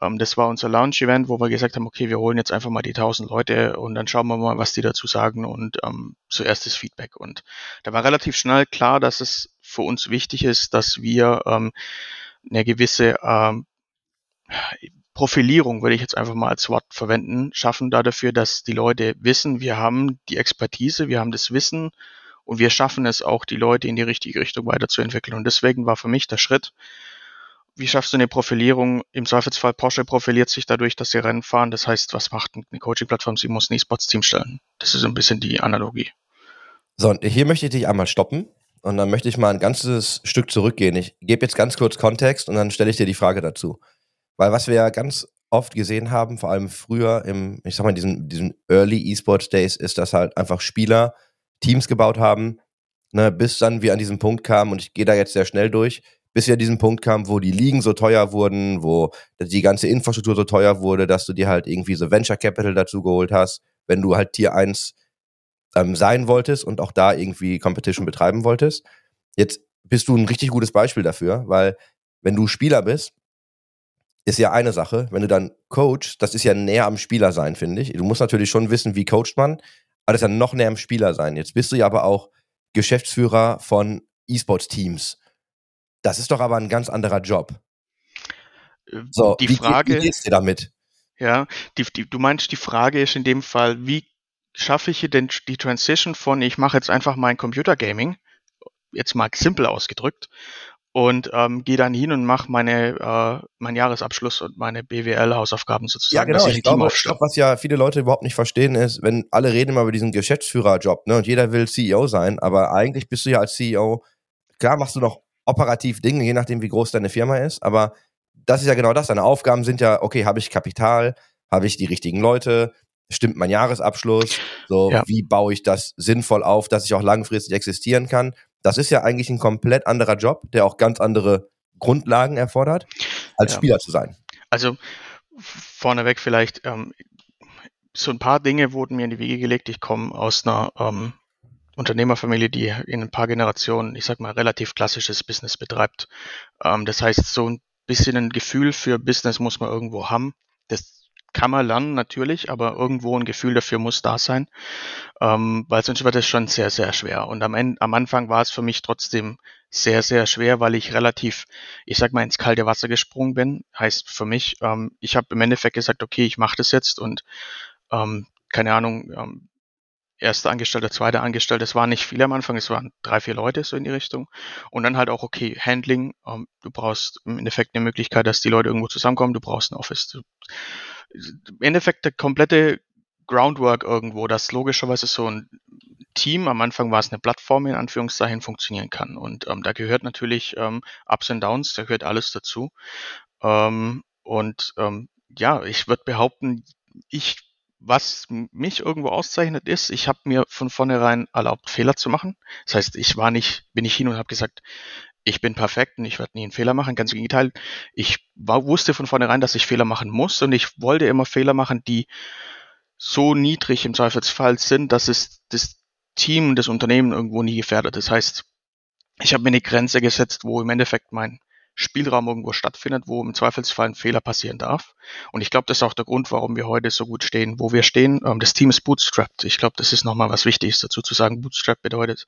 Ähm, das war unser Launch-Event, wo wir gesagt haben, okay, wir holen jetzt einfach mal die 1000 Leute und dann schauen wir mal, was die dazu sagen und ähm, zuerst das Feedback. Und da war relativ schnell klar, dass es für uns wichtig ist, dass wir ähm, eine gewisse ähm, Profilierung, würde ich jetzt einfach mal als Wort verwenden, schaffen da dafür, dass die Leute wissen, wir haben die Expertise, wir haben das Wissen und wir schaffen es auch, die Leute in die richtige Richtung weiterzuentwickeln. Und deswegen war für mich der Schritt, wie schaffst du eine Profilierung? Im Zweifelsfall Porsche profiliert sich dadurch, dass sie Rennen fahren. Das heißt, was macht eine Coaching-Plattform? Sie muss ein E-Sports-Team stellen. Das ist ein bisschen die Analogie. So, und hier möchte ich dich einmal stoppen und dann möchte ich mal ein ganzes Stück zurückgehen. Ich gebe jetzt ganz kurz Kontext und dann stelle ich dir die Frage dazu. Weil was wir ja ganz oft gesehen haben, vor allem früher im, ich sag mal, diesen, diesen Early E-Sports Days, ist, dass halt einfach Spieler Teams gebaut haben, ne, bis dann wir an diesen Punkt kamen, und ich gehe da jetzt sehr schnell durch, bis wir an diesen Punkt kamen, wo die Ligen so teuer wurden, wo die ganze Infrastruktur so teuer wurde, dass du dir halt irgendwie so Venture Capital dazu geholt hast, wenn du halt Tier 1 ähm, sein wolltest und auch da irgendwie Competition betreiben wolltest. Jetzt bist du ein richtig gutes Beispiel dafür, weil wenn du Spieler bist, ist ja eine Sache. Wenn du dann Coach, das ist ja näher am Spieler sein, finde ich. Du musst natürlich schon wissen, wie coacht man, aber das ist ja noch näher am Spieler sein. Jetzt bist du ja aber auch Geschäftsführer von E-Sports-Teams. Das ist doch aber ein ganz anderer Job. Äh, so, die wie, Frage, wie geht's dir damit? Ja, die, die, du meinst, die Frage ist in dem Fall, wie schaffe ich hier denn die Transition von, ich mache jetzt einfach mein Computergaming, jetzt mal simpel ausgedrückt, und ähm, gehe dann hin und mache meine äh, meinen Jahresabschluss und meine BWL-Hausaufgaben sozusagen. Ja, genau. Ich, ich glaube, ich glaube, was ja viele Leute überhaupt nicht verstehen, ist, wenn alle reden immer über diesen Geschäftsführerjob, ne, und jeder will CEO sein, aber eigentlich bist du ja als CEO, klar machst du noch operativ Dinge, je nachdem, wie groß deine Firma ist, aber das ist ja genau das. Deine Aufgaben sind ja, okay, habe ich Kapital, habe ich die richtigen Leute, stimmt mein Jahresabschluss, so ja. wie baue ich das sinnvoll auf, dass ich auch langfristig existieren kann. Das ist ja eigentlich ein komplett anderer Job, der auch ganz andere Grundlagen erfordert, als ja. Spieler zu sein. Also vorneweg vielleicht, ähm, so ein paar Dinge wurden mir in die Wege gelegt. Ich komme aus einer ähm, Unternehmerfamilie, die in ein paar Generationen, ich sag mal, relativ klassisches Business betreibt. Ähm, das heißt, so ein bisschen ein Gefühl für Business muss man irgendwo haben. Das kann man lernen natürlich, aber irgendwo ein Gefühl dafür muss da sein, ähm, weil sonst wird es schon sehr, sehr schwer. Und am, Ende, am Anfang war es für mich trotzdem sehr, sehr schwer, weil ich relativ, ich sag mal, ins kalte Wasser gesprungen bin. Heißt für mich, ähm, ich habe im Endeffekt gesagt, okay, ich mache das jetzt und ähm, keine Ahnung, ähm, erster Angestellter, zweiter Angestellter, es waren nicht viele am Anfang, es waren drei, vier Leute so in die Richtung. Und dann halt auch, okay, Handling, ähm, du brauchst im Endeffekt eine Möglichkeit, dass die Leute irgendwo zusammenkommen, du brauchst ein Office. Du, im Endeffekt der komplette Groundwork irgendwo, dass logischerweise so ein Team, am Anfang war es eine Plattform in Anführungszeichen, funktionieren kann. Und ähm, da gehört natürlich ähm, Ups und Downs, da gehört alles dazu. Ähm, und ähm, ja, ich würde behaupten, ich, was mich irgendwo auszeichnet, ist, ich habe mir von vornherein erlaubt, Fehler zu machen. Das heißt, ich war nicht, bin ich hin und habe gesagt, ich bin perfekt und ich werde nie einen Fehler machen. Ganz im Gegenteil, ich war, wusste von vornherein, dass ich Fehler machen muss und ich wollte immer Fehler machen, die so niedrig im Zweifelsfall sind, dass es das Team das Unternehmen irgendwo nie gefährdet. Das heißt, ich habe mir eine Grenze gesetzt, wo im Endeffekt mein Spielraum irgendwo stattfindet, wo im Zweifelsfall ein Fehler passieren darf. Und ich glaube, das ist auch der Grund, warum wir heute so gut stehen, wo wir stehen. Ähm, das Team ist bootstrapped. Ich glaube, das ist nochmal was Wichtiges dazu zu sagen. Bootstrap bedeutet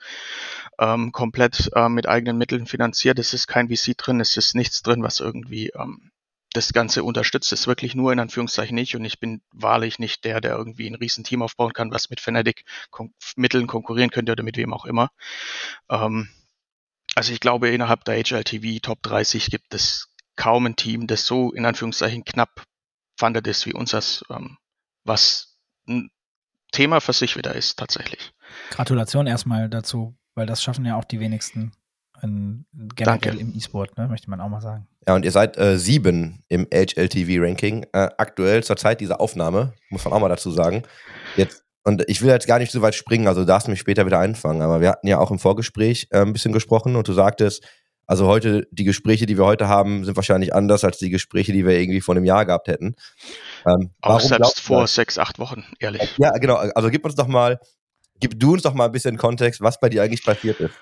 ähm, komplett äh, mit eigenen Mitteln finanziert. Es ist kein VC drin, es ist nichts drin, was irgendwie ähm, das Ganze unterstützt. Es ist wirklich nur in Anführungszeichen nicht. Und ich bin wahrlich nicht der, der irgendwie ein riesen Team aufbauen kann, was mit Fnatic kon Mitteln konkurrieren könnte oder mit wem auch immer. Ähm, also ich glaube, innerhalb der HLTV Top 30 gibt es kaum ein Team, das so in Anführungszeichen knapp fandet ist wie unseres, ähm, was ein Thema für sich wieder ist, tatsächlich. Gratulation erstmal dazu, weil das schaffen ja auch die wenigsten in, generell Danke. im E-Sport, ne, möchte man auch mal sagen. Ja, und ihr seid äh, sieben im HLTV-Ranking. Äh, aktuell zur Zeit dieser Aufnahme, muss man auch mal dazu sagen. Jetzt und ich will jetzt gar nicht so weit springen, also du darfst mich später wieder einfangen, aber wir hatten ja auch im Vorgespräch äh, ein bisschen gesprochen und du sagtest, also heute, die Gespräche, die wir heute haben, sind wahrscheinlich anders als die Gespräche, die wir irgendwie vor einem Jahr gehabt hätten. Ähm, auch selbst vor sechs, acht Wochen, ehrlich. Ja, genau. Also gib uns doch mal, gib du uns doch mal ein bisschen Kontext, was bei dir eigentlich passiert ist.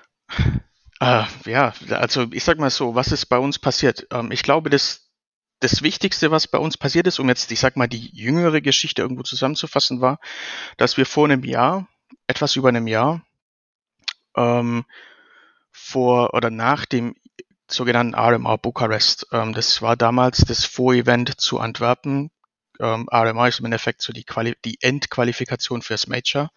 Äh, ja, also ich sag mal so, was ist bei uns passiert? Ähm, ich glaube, das das Wichtigste, was bei uns passiert ist, um jetzt, ich sag mal, die jüngere Geschichte irgendwo zusammenzufassen, war, dass wir vor einem Jahr, etwas über einem Jahr, ähm, vor oder nach dem sogenannten RMR Bukarest. Ähm, das war damals das Vorevent zu Antwerpen. Ähm, RMR ist im Endeffekt so die, Quali die Endqualifikation fürs Major.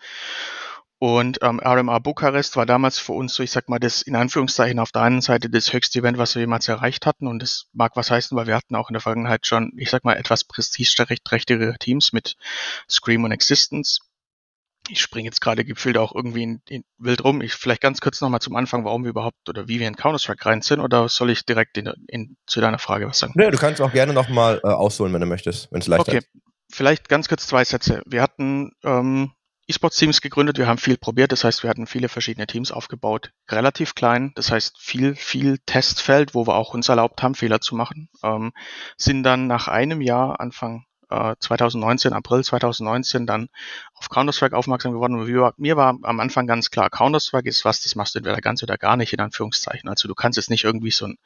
Und ähm, RMR Bukarest war damals für uns so, ich sag mal, das in Anführungszeichen auf der einen Seite das höchste Event, was wir jemals erreicht hatten. Und das mag was heißen, weil wir hatten auch in der Vergangenheit schon, ich sag mal, etwas prestigeträchtigere Teams mit Scream und Existence ich springe jetzt gerade gefühlt auch irgendwie in, in wild rum. Ich vielleicht ganz kurz nochmal zum Anfang, warum wir überhaupt oder wie wir in Counter-Strike rein sind, oder soll ich direkt in, in, zu deiner Frage was sagen? Nee, du kannst auch gerne nochmal äh, ausholen, wenn du möchtest, wenn es leichter okay. ist. Okay, vielleicht ganz kurz zwei Sätze. Wir hatten ähm, E-Sports-Teams gegründet, wir haben viel probiert, das heißt, wir hatten viele verschiedene Teams aufgebaut, relativ klein, das heißt viel, viel Testfeld, wo wir auch uns erlaubt haben, Fehler zu machen, ähm, sind dann nach einem Jahr, Anfang 2019, äh, April 2019 dann auf Counter-Strike aufmerksam geworden. Und mir war am Anfang ganz klar, Counter-Strike ist was, das machst du entweder ganz oder gar nicht, in Anführungszeichen. Also du kannst jetzt nicht irgendwie so ein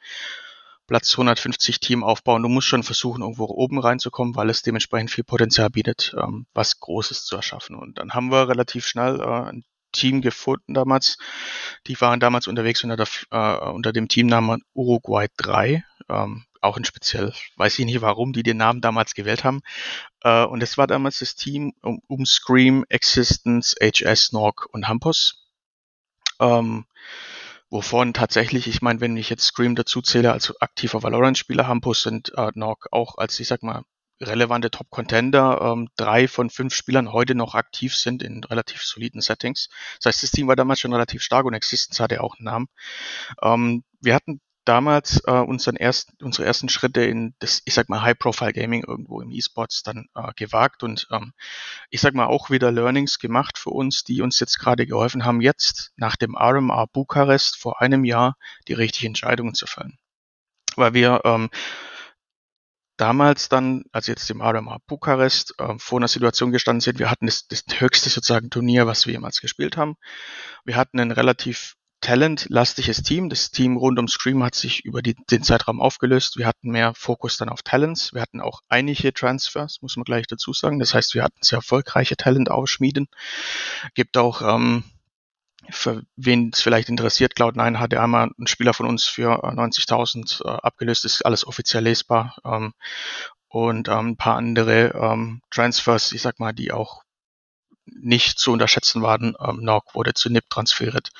Platz 150 Team aufbauen. Du musst schon versuchen, irgendwo oben reinzukommen, weil es dementsprechend viel Potenzial bietet, ähm, was Großes zu erschaffen. Und dann haben wir relativ schnell äh, ein Team gefunden damals. Die waren damals unterwegs unter, der, äh, unter dem Teamnamen Uruguay 3. Ähm, auch ein speziell, weiß ich nicht, warum die den Namen damals gewählt haben. Äh, und es war damals das Team um, um Scream, Existence, HS, Nork und Hampus. Ähm, wovon tatsächlich, ich meine, wenn ich jetzt Scream dazu zähle als aktiver Valorant-Spieler, Hampus und äh, Nork auch als, ich sag mal, relevante Top-Contender. Ähm, drei von fünf Spielern heute noch aktiv sind in relativ soliden Settings. Das heißt, das Team war damals schon relativ stark und Existence hatte auch einen Namen. Ähm, wir hatten damals äh, unseren ersten, unsere ersten Schritte in das, ich sag mal, High-Profile-Gaming irgendwo im E-Sports dann äh, gewagt und ähm, ich sag mal auch wieder Learnings gemacht für uns, die uns jetzt gerade geholfen haben, jetzt nach dem RMR Bukarest vor einem Jahr die richtigen Entscheidungen zu fällen. Weil wir ähm, damals dann, als jetzt im RMR Bukarest äh, vor einer Situation gestanden sind, wir hatten das, das höchste sozusagen Turnier, was wir jemals gespielt haben. Wir hatten einen relativ talentlastiges Team. Das Team rund um Scream hat sich über die, den Zeitraum aufgelöst. Wir hatten mehr Fokus dann auf Talents. Wir hatten auch einige Transfers, muss man gleich dazu sagen. Das heißt, wir hatten sehr erfolgreiche Talent-Ausschmieden. Gibt auch, ähm, für wen es vielleicht interessiert, Cloud9 hatte einmal einen Spieler von uns für 90.000 äh, äh, abgelöst, ist alles offiziell lesbar. Ähm, und ähm, ein paar andere ähm, Transfers, ich sag mal, die auch nicht zu unterschätzen waren. Ähm, Nog wurde zu NIP transferiert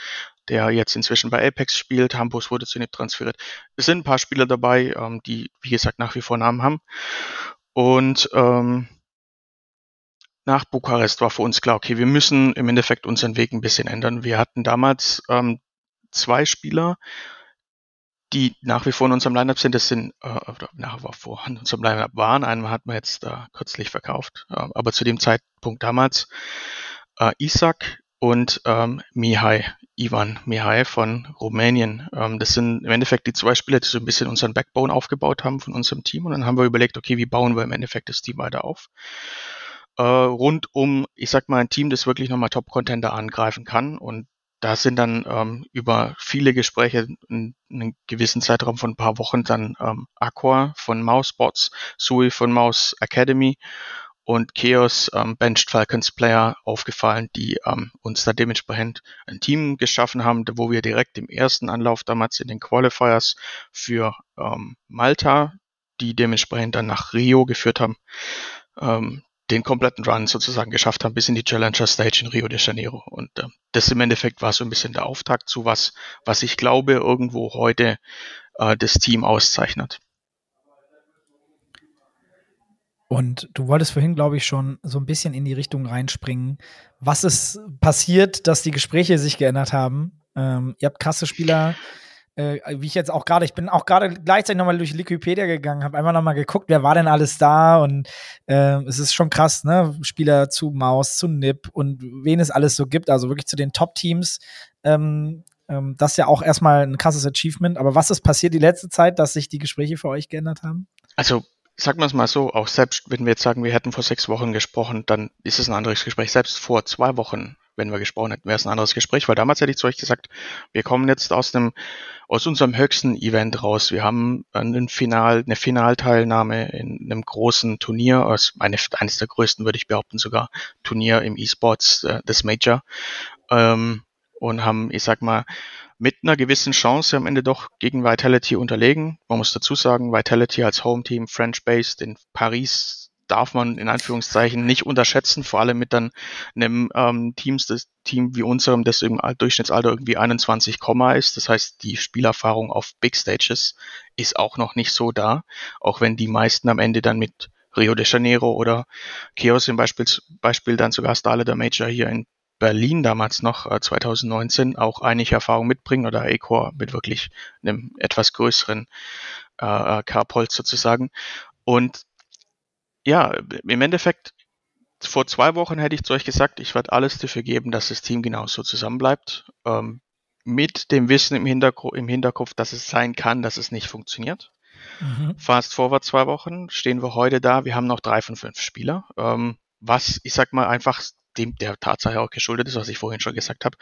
der jetzt inzwischen bei Apex spielt. Hampus wurde zu NIP transferiert. Es sind ein paar Spieler dabei, ähm, die, wie gesagt, nach wie vor Namen haben. Und ähm, nach Bukarest war für uns klar, okay, wir müssen im Endeffekt unseren Weg ein bisschen ändern. Wir hatten damals ähm, zwei Spieler, die nach wie vor in unserem Lineup sind. Das sind, äh, oder nach wie vor in unserem Lineup waren. Einen hat man jetzt äh, kürzlich verkauft, äh, aber zu dem Zeitpunkt damals äh, Isaac und ähm, Mihai, Ivan Mihai von Rumänien. Ähm, das sind im Endeffekt die zwei Spieler, die so ein bisschen unseren Backbone aufgebaut haben von unserem Team. Und dann haben wir überlegt, okay, wie bauen wir im Endeffekt das Team weiter auf? Äh, rund um, ich sag mal, ein Team, das wirklich nochmal Top-Contender angreifen kann. Und da sind dann ähm, über viele Gespräche in, in einem gewissen Zeitraum von ein paar Wochen dann ähm, Aqua von Mousebots, Sui von Mouse Academy und Chaos ähm, Benched Falcons Player aufgefallen, die ähm, uns da dementsprechend ein Team geschaffen haben, wo wir direkt im ersten Anlauf damals in den Qualifiers für ähm, Malta, die dementsprechend dann nach Rio geführt haben, ähm, den kompletten Run sozusagen geschafft haben bis in die Challenger Stage in Rio de Janeiro. Und äh, das im Endeffekt war so ein bisschen der Auftakt zu was, was ich glaube irgendwo heute äh, das Team auszeichnet. Und du wolltest vorhin, glaube ich, schon so ein bisschen in die Richtung reinspringen. Was ist passiert, dass die Gespräche sich geändert haben? Ähm, ihr habt krasse Spieler, äh, wie ich jetzt auch gerade, ich bin auch gerade gleichzeitig nochmal durch Wikipedia gegangen, habe einfach nochmal geguckt, wer war denn alles da und äh, es ist schon krass, ne? Spieler zu Maus, zu Nip und wen es alles so gibt, also wirklich zu den Top-Teams. Ähm, ähm, das ist ja auch erstmal ein krasses Achievement. Aber was ist passiert die letzte Zeit, dass sich die Gespräche für euch geändert haben? Also sagen wir es mal so, auch selbst wenn wir jetzt sagen, wir hätten vor sechs Wochen gesprochen, dann ist es ein anderes Gespräch. Selbst vor zwei Wochen, wenn wir gesprochen hätten, wäre es ein anderes Gespräch, weil damals hätte ich zu euch gesagt, wir kommen jetzt aus dem, aus unserem höchsten Event raus. Wir haben einen Final, eine Finalteilnahme in einem großen Turnier, also eine, eines der größten, würde ich behaupten, sogar Turnier im E-Sports, äh, das Major, ähm, und haben, ich sag mal, mit einer gewissen Chance am Ende doch gegen Vitality unterlegen. Man muss dazu sagen, Vitality als Home-Team, French-based in Paris darf man in Anführungszeichen nicht unterschätzen, vor allem mit dann einem ähm, Teams, das Team wie unserem, das im Durchschnittsalter irgendwie 21, ist. Das heißt, die Spielerfahrung auf Big Stages ist auch noch nicht so da, auch wenn die meisten am Ende dann mit Rio de Janeiro oder Chaos im Beispiel, Beispiel dann sogar Starlet der Major hier in Berlin damals noch, äh, 2019, auch einige Erfahrung mitbringen oder Ecor mit wirklich einem etwas größeren äh, äh Carpol sozusagen. Und ja, im Endeffekt, vor zwei Wochen hätte ich zu euch gesagt, ich werde alles dafür geben, dass das Team genauso zusammenbleibt. Ähm, mit dem Wissen im, Hintergr im Hinterkopf, dass es sein kann, dass es nicht funktioniert. Mhm. Fast forward zwei Wochen stehen wir heute da. Wir haben noch drei von fünf Spieler. Ähm, was, ich sag mal, einfach dem der Tatsache auch geschuldet ist, was ich vorhin schon gesagt habe.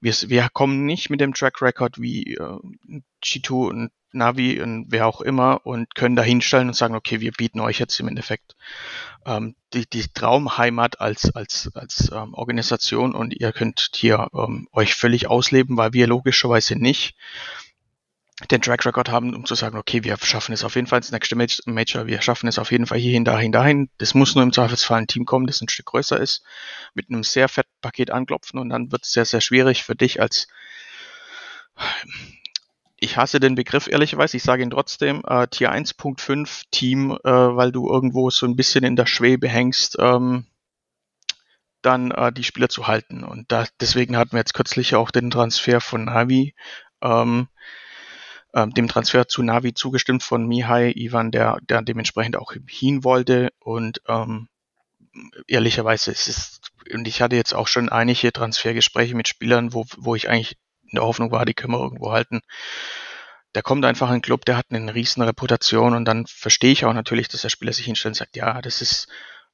Wir, wir kommen nicht mit dem Track Record wie äh, G2 und Navi und wer auch immer und können da hinstellen und sagen, okay, wir bieten euch jetzt im Endeffekt ähm, die, die Traumheimat als, als, als ähm, Organisation und ihr könnt hier ähm, euch völlig ausleben, weil wir logischerweise nicht den Track Record haben, um zu sagen, okay, wir schaffen es auf jeden Fall ins nächste Major, wir schaffen es auf jeden Fall hierhin, dahin, dahin. Das muss nur im Zweifelsfall ein Team kommen, das ein Stück größer ist, mit einem sehr fetten Paket anklopfen und dann wird es sehr, sehr schwierig für dich als ich hasse den Begriff ehrlicherweise, ich sage ihn trotzdem, äh, Tier 1.5 Team, äh, weil du irgendwo so ein bisschen in der Schwebe hängst, ähm, dann äh, die Spieler zu halten. Und da, deswegen hatten wir jetzt kürzlich auch den Transfer von Navi, ähm, ähm, dem Transfer zu Navi zugestimmt von Mihai Ivan, der, der dementsprechend auch hin wollte. Und ähm, ehrlicherweise ist es, und ich hatte jetzt auch schon einige Transfergespräche mit Spielern, wo, wo ich eigentlich in der Hoffnung war, die können wir irgendwo halten. Der kommt einfach in einen Club, der hat eine riesen Reputation und dann verstehe ich auch natürlich, dass der Spieler sich hinstellt und sagt, ja, das ist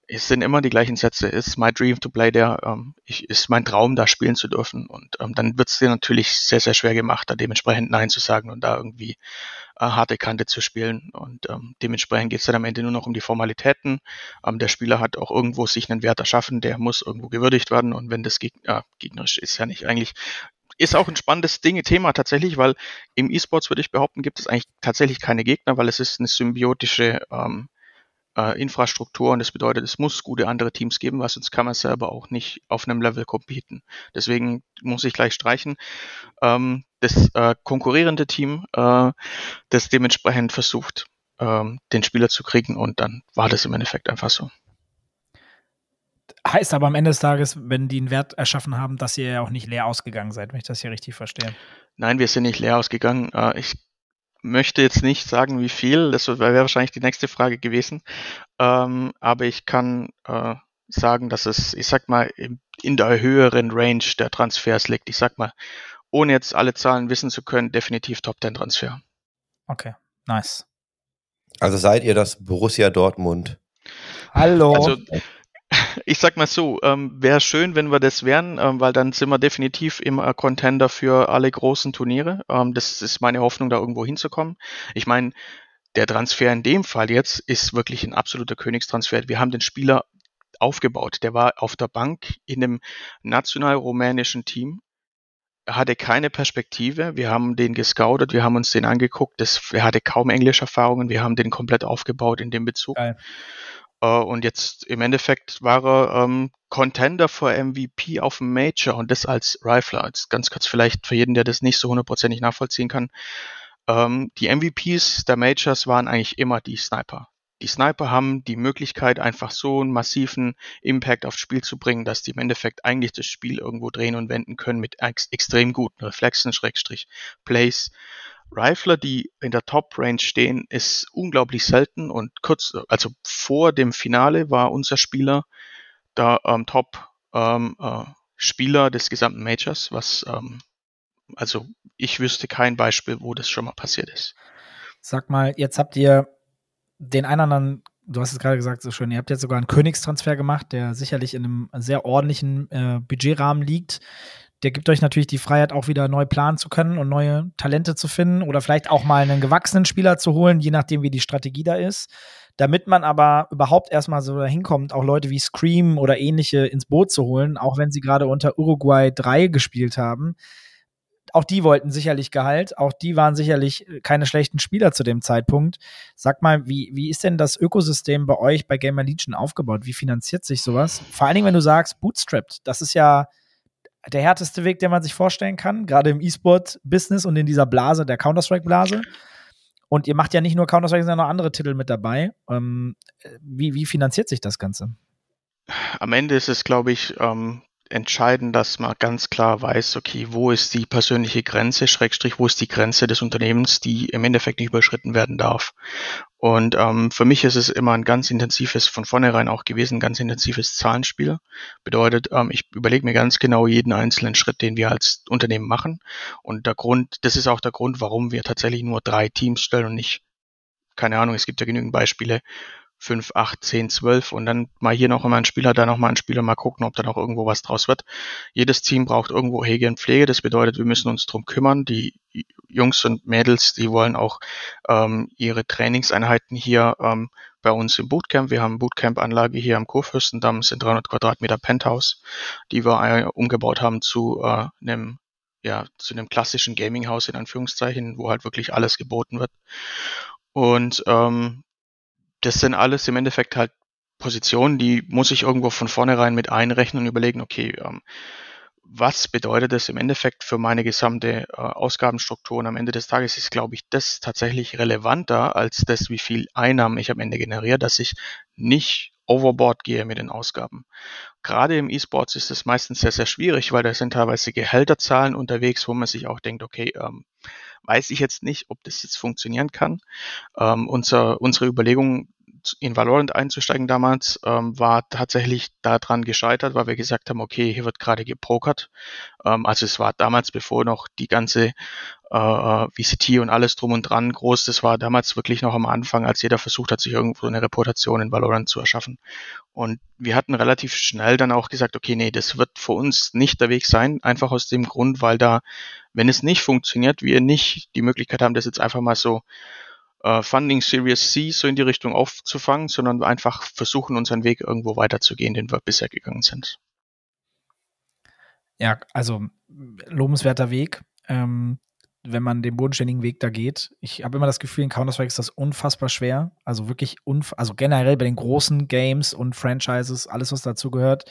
es sind immer die gleichen Sätze. It's my dream to play there. Ähm, ich, ist mein Traum, da spielen zu dürfen. Und ähm, dann wird es dir natürlich sehr, sehr schwer gemacht, da dementsprechend Nein zu sagen und da irgendwie äh, harte Kante zu spielen. Und ähm, dementsprechend geht es dann am Ende nur noch um die Formalitäten. Ähm, der Spieler hat auch irgendwo sich einen Wert erschaffen, der muss irgendwo gewürdigt werden. Und wenn das Geg äh, gegnerisch ist, ja nicht eigentlich ist auch ein spannendes Ding, Thema tatsächlich, weil im E-Sports würde ich behaupten, gibt es eigentlich tatsächlich keine Gegner, weil es ist eine symbiotische ähm, äh, Infrastruktur und das bedeutet, es muss gute andere Teams geben, weil sonst kann man selber auch nicht auf einem Level competen. Deswegen muss ich gleich streichen. Ähm, das äh, konkurrierende Team, äh, das dementsprechend versucht, ähm, den Spieler zu kriegen und dann war das im Endeffekt einfach so. Heißt aber am Ende des Tages, wenn die einen Wert erschaffen haben, dass ihr ja auch nicht leer ausgegangen seid, wenn ich das hier richtig verstehe. Nein, wir sind nicht leer ausgegangen. Äh, ich möchte jetzt nicht sagen, wie viel, das wäre wahrscheinlich die nächste Frage gewesen, ähm, aber ich kann äh, sagen, dass es, ich sag mal, in der höheren Range der Transfers liegt. Ich sag mal, ohne jetzt alle Zahlen wissen zu können, definitiv Top 10 Transfer. Okay, nice. Also seid ihr das Borussia Dortmund? Hallo. Also ich sag mal so, ähm, wäre schön, wenn wir das wären, ähm, weil dann sind wir definitiv immer Contender für alle großen Turniere. Ähm, das ist meine Hoffnung, da irgendwo hinzukommen. Ich meine, der Transfer in dem Fall jetzt ist wirklich ein absoluter Königstransfer. Wir haben den Spieler aufgebaut. Der war auf der Bank in einem national-rumänischen Team. Er hatte keine Perspektive. Wir haben den gescoutet, wir haben uns den angeguckt. Das, er hatte kaum Englischerfahrungen. Wir haben den komplett aufgebaut in dem Bezug. Geil. Äh, und jetzt im Endeffekt war er ähm, Contender für MVP auf dem Major und das als Rifler. Jetzt ganz kurz vielleicht für jeden, der das nicht so hundertprozentig nachvollziehen kann. Ähm, die MVPs der Majors waren eigentlich immer die Sniper. Die Sniper haben die Möglichkeit, einfach so einen massiven Impact aufs Spiel zu bringen, dass die im Endeffekt eigentlich das Spiel irgendwo drehen und wenden können mit ex extrem guten Reflexen, Schrägstrich, Plays. Rifler, die in der Top-Range stehen, ist unglaublich selten und kurz, also vor dem Finale war unser Spieler der ähm, Top-Spieler ähm, äh, des gesamten Majors, was ähm, also ich wüsste kein Beispiel, wo das schon mal passiert ist. Sag mal, jetzt habt ihr den einen anderen, du hast es gerade gesagt, so schön, ihr habt jetzt sogar einen Königstransfer gemacht, der sicherlich in einem sehr ordentlichen äh, Budgetrahmen liegt der gibt euch natürlich die Freiheit, auch wieder neu planen zu können und neue Talente zu finden oder vielleicht auch mal einen gewachsenen Spieler zu holen, je nachdem, wie die Strategie da ist. Damit man aber überhaupt erstmal so dahin kommt, auch Leute wie Scream oder ähnliche ins Boot zu holen, auch wenn sie gerade unter Uruguay 3 gespielt haben. auch die wollten sicherlich Gehalt, auch die waren sicherlich keine schlechten Spieler zu dem Zeitpunkt. Sag mal, wie, wie ist denn das Ökosystem bei euch bei Gamer Legion aufgebaut? Wie finanziert sich sowas? Vor allen Dingen, wenn du sagst, bootstrapped, das ist ja der härteste Weg, den man sich vorstellen kann, gerade im E-Sport-Business und in dieser Blase, der Counter-Strike-Blase. Und ihr macht ja nicht nur Counter-Strike, sondern auch andere Titel mit dabei. Ähm, wie, wie finanziert sich das Ganze? Am Ende ist es, glaube ich, ähm, entscheidend, dass man ganz klar weiß, okay, wo ist die persönliche Grenze, Schrägstrich, wo ist die Grenze des Unternehmens, die im Endeffekt nicht überschritten werden darf. Und ähm, für mich ist es immer ein ganz intensives, von vornherein auch gewesen, ganz intensives Zahlenspiel. Bedeutet, ähm, ich überlege mir ganz genau jeden einzelnen Schritt, den wir als Unternehmen machen. Und der Grund, das ist auch der Grund, warum wir tatsächlich nur drei Teams stellen und nicht, keine Ahnung, es gibt ja genügend Beispiele, 5, 8, 10, 12 und dann mal hier noch mal ein Spieler, da noch mal ein Spieler, mal gucken, ob da noch irgendwo was draus wird. Jedes Team braucht irgendwo Hege und Pflege. Das bedeutet, wir müssen uns drum kümmern. Die Jungs und Mädels, die wollen auch ähm, ihre Trainingseinheiten hier ähm, bei uns im Bootcamp. Wir haben Bootcamp-Anlage hier am Kurfürstendamm, sind 300 Quadratmeter Penthouse, die wir äh, umgebaut haben zu äh, einem ja, zu einem klassischen Gaming-Haus in Anführungszeichen, wo halt wirklich alles geboten wird. Und ähm, das sind alles im Endeffekt halt Positionen, die muss ich irgendwo von vornherein mit einrechnen und überlegen, okay, ähm, was bedeutet das im Endeffekt für meine gesamte äh, Ausgabenstruktur? Und am Ende des Tages ist, glaube ich, das tatsächlich relevanter als das, wie viel Einnahmen ich am Ende generiere, dass ich nicht overboard gehe mit den Ausgaben. Gerade im E-Sports ist es meistens sehr, sehr schwierig, weil da sind teilweise Gehälterzahlen unterwegs, wo man sich auch denkt, okay, ähm, weiß ich jetzt nicht, ob das jetzt funktionieren kann. Ähm, unser, unsere Überlegung in Valorant einzusteigen damals, ähm, war tatsächlich daran gescheitert, weil wir gesagt haben, okay, hier wird gerade gepokert. Ähm, also es war damals, bevor noch die ganze äh, VCT und alles drum und dran groß, das war damals wirklich noch am Anfang, als jeder versucht hat, sich irgendwo eine Reputation in Valorant zu erschaffen. Und wir hatten relativ schnell dann auch gesagt, okay, nee, das wird für uns nicht der Weg sein, einfach aus dem Grund, weil da, wenn es nicht funktioniert, wir nicht die Möglichkeit haben, das jetzt einfach mal so äh, Funding Series C so in die Richtung aufzufangen, sondern einfach versuchen, unseren Weg irgendwo weiterzugehen, den wir bisher gegangen sind. Ja, also lobenswerter Weg. Ähm, wenn man den bodenständigen Weg da geht. Ich habe immer das Gefühl, in Counter-Strike ist das unfassbar schwer. Also wirklich, unf also generell bei den großen Games und Franchises, alles, was dazu gehört,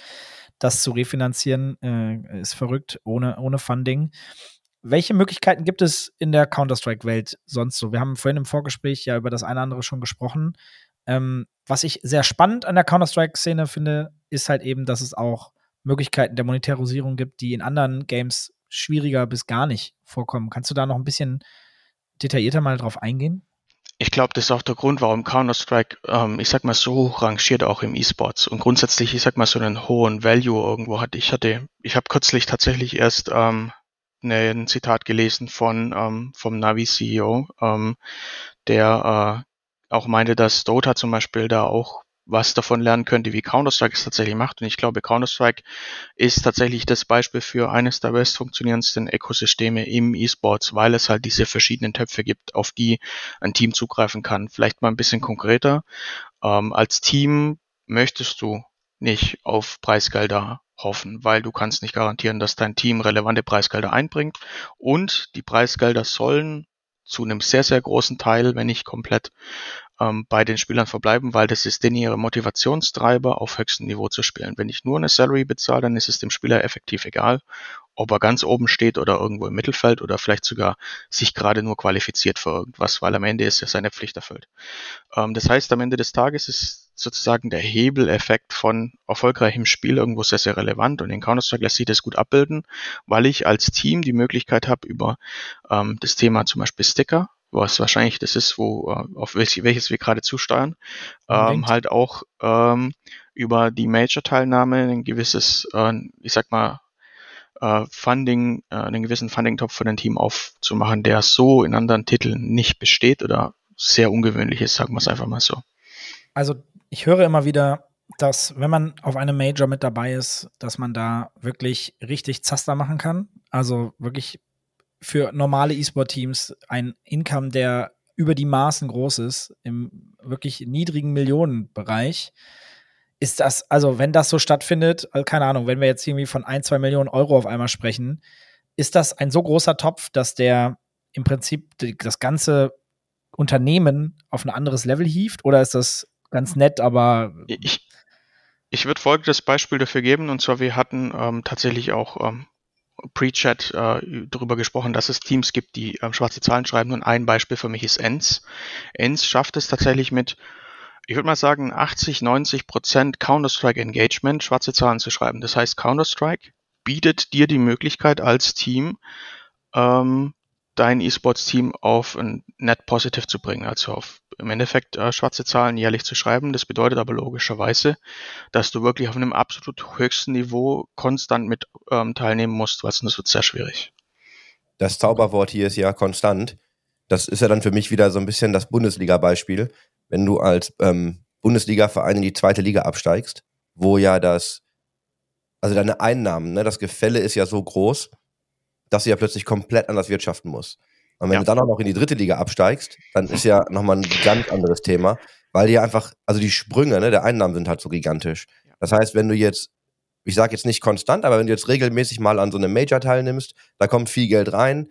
das zu refinanzieren, äh, ist verrückt, ohne, ohne Funding. Welche Möglichkeiten gibt es in der Counter-Strike-Welt sonst so? Wir haben vorhin im Vorgespräch ja über das eine oder andere schon gesprochen. Ähm, was ich sehr spannend an der Counter-Strike-Szene finde, ist halt eben, dass es auch Möglichkeiten der Monetarisierung gibt, die in anderen Games schwieriger bis gar nicht vorkommen. Kannst du da noch ein bisschen detaillierter mal drauf eingehen? Ich glaube, das ist auch der Grund, warum Counter-Strike, ähm, ich sag mal, so hoch rangiert auch im E-Sports und grundsätzlich, ich sag mal, so einen hohen Value irgendwo hat. Ich hatte, ich habe kürzlich tatsächlich erst ähm, ne, ein Zitat gelesen von ähm, vom Navi-CEO, ähm, der äh, auch meinte, dass Dota zum Beispiel da auch was davon lernen könnte, wie Counter-Strike es tatsächlich macht. Und ich glaube, Counter-Strike ist tatsächlich das Beispiel für eines der best funktionierendsten Ökosysteme im E-Sports, weil es halt diese verschiedenen Töpfe gibt, auf die ein Team zugreifen kann. Vielleicht mal ein bisschen konkreter. Ähm, als Team möchtest du nicht auf Preisgelder hoffen, weil du kannst nicht garantieren, dass dein Team relevante Preisgelder einbringt und die Preisgelder sollen zu einem sehr, sehr großen Teil, wenn nicht komplett, ähm, bei den Spielern verbleiben, weil das ist denn ihre Motivationstreiber, auf höchstem Niveau zu spielen. Wenn ich nur eine Salary bezahle, dann ist es dem Spieler effektiv egal, ob er ganz oben steht oder irgendwo im Mittelfeld oder vielleicht sogar sich gerade nur qualifiziert für irgendwas, weil am Ende ist er seine Pflicht erfüllt. Ähm, das heißt, am Ende des Tages ist sozusagen der Hebeleffekt von erfolgreichem Spiel irgendwo sehr, sehr relevant und in Counter-Strike lässt sich das gut abbilden, weil ich als Team die Möglichkeit habe, über ähm, das Thema zum Beispiel Sticker, was wahrscheinlich das ist, wo äh, auf welches, welches wir gerade zusteuern, ähm, halt auch ähm, über die Major-Teilnahme ein gewisses, äh, ich sag mal, äh, Funding, äh, einen gewissen Funding-Topf für ein Team aufzumachen, der so in anderen Titeln nicht besteht oder sehr ungewöhnlich ist, sagen wir es einfach mal so. Also ich höre immer wieder, dass wenn man auf einem Major mit dabei ist, dass man da wirklich richtig Zaster machen kann. Also wirklich für normale E-Sport-Teams ein Income, der über die Maßen groß ist, im wirklich niedrigen Millionenbereich. Ist das, also wenn das so stattfindet, also keine Ahnung, wenn wir jetzt irgendwie von ein, zwei Millionen Euro auf einmal sprechen, ist das ein so großer Topf, dass der im Prinzip das ganze Unternehmen auf ein anderes Level hieft? Oder ist das ganz nett, aber. Ich, ich würde folgendes Beispiel dafür geben, und zwar wir hatten ähm, tatsächlich auch ähm, Pre-Chat äh, darüber gesprochen, dass es Teams gibt, die ähm, schwarze Zahlen schreiben. Und ein Beispiel für mich ist ENS. ENS schafft es tatsächlich mit, ich würde mal sagen, 80, 90 Prozent Counter-Strike Engagement schwarze Zahlen zu schreiben. Das heißt, Counter-Strike bietet dir die Möglichkeit als Team, ähm, dein E-Sports-Team auf ein Net Positive zu bringen, also auf im Endeffekt äh, schwarze Zahlen jährlich zu schreiben. Das bedeutet aber logischerweise, dass du wirklich auf einem absolut höchsten Niveau konstant mit ähm, teilnehmen musst, was das wird sehr schwierig. Das Zauberwort hier ist ja konstant. Das ist ja dann für mich wieder so ein bisschen das Bundesliga-Beispiel. Wenn du als ähm, Bundesliga-Verein in die zweite Liga absteigst, wo ja das, also deine Einnahmen, ne, das Gefälle ist ja so groß, dass du ja plötzlich komplett anders wirtschaften musst. Und wenn ja. du dann auch noch in die dritte Liga absteigst, dann ist ja nochmal ein ganz anderes Thema, weil die einfach, also die Sprünge ne, der Einnahmen sind halt so gigantisch. Das heißt, wenn du jetzt, ich sage jetzt nicht konstant, aber wenn du jetzt regelmäßig mal an so einem Major teilnimmst, da kommt viel Geld rein,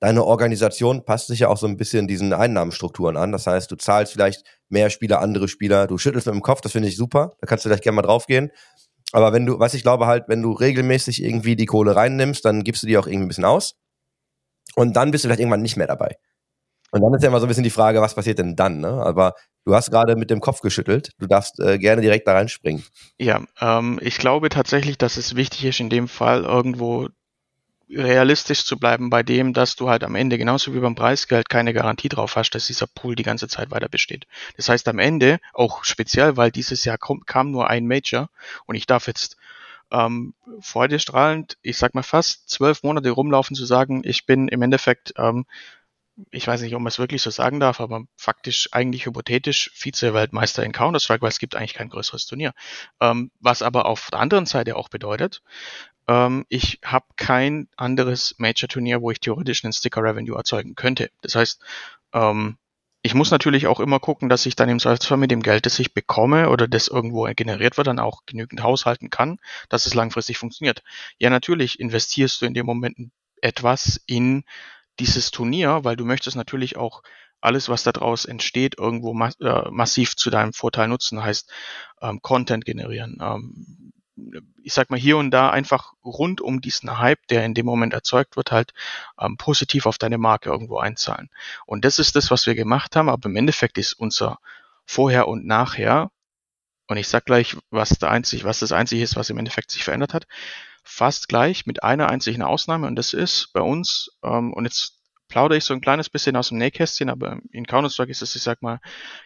deine Organisation passt sich ja auch so ein bisschen diesen Einnahmenstrukturen an. Das heißt, du zahlst vielleicht mehr Spieler, andere Spieler, du schüttelst mit dem Kopf, das finde ich super, da kannst du vielleicht gerne mal draufgehen. Aber wenn du, was ich glaube halt, wenn du regelmäßig irgendwie die Kohle reinnimmst, dann gibst du die auch irgendwie ein bisschen aus. Und dann bist du vielleicht irgendwann nicht mehr dabei. Und dann ist ja immer so ein bisschen die Frage, was passiert denn dann? Ne? Aber du hast gerade mit dem Kopf geschüttelt. Du darfst äh, gerne direkt da reinspringen. Ja, ähm, ich glaube tatsächlich, dass es wichtig ist, in dem Fall irgendwo realistisch zu bleiben bei dem, dass du halt am Ende genauso wie beim Preisgeld keine Garantie drauf hast, dass dieser Pool die ganze Zeit weiter besteht. Das heißt am Ende, auch speziell, weil dieses Jahr kom kam nur ein Major und ich darf jetzt ähm, freudestrahlend, ich sag mal fast zwölf Monate rumlaufen zu sagen, ich bin im Endeffekt, ähm, ich weiß nicht, ob man es wirklich so sagen darf, aber faktisch eigentlich hypothetisch Vize-Weltmeister in Counter-Strike, weil es gibt eigentlich kein größeres Turnier. Ähm, was aber auf der anderen Seite auch bedeutet, ähm, ich habe kein anderes Major-Turnier, wo ich theoretisch einen Sticker-Revenue erzeugen könnte. Das heißt, ähm, ich muss natürlich auch immer gucken, dass ich dann im Zweifelsfall mit dem Geld, das ich bekomme oder das irgendwo generiert wird, dann auch genügend haushalten kann, dass es langfristig funktioniert. Ja, natürlich investierst du in dem Moment etwas in dieses Turnier, weil du möchtest natürlich auch alles, was daraus entsteht, irgendwo äh, massiv zu deinem Vorteil nutzen, heißt ähm, Content generieren, ähm, ich sag mal, hier und da einfach rund um diesen Hype, der in dem Moment erzeugt wird, halt ähm, positiv auf deine Marke irgendwo einzahlen. Und das ist das, was wir gemacht haben, aber im Endeffekt ist unser Vorher und Nachher, und ich sag gleich, was der einzig, was das einzige ist, was im Endeffekt sich verändert hat, fast gleich mit einer einzigen Ausnahme, und das ist bei uns, ähm, und jetzt plaudere ich so ein kleines bisschen aus dem Nähkästchen, aber in Counter-Strike ist es, ich sag mal,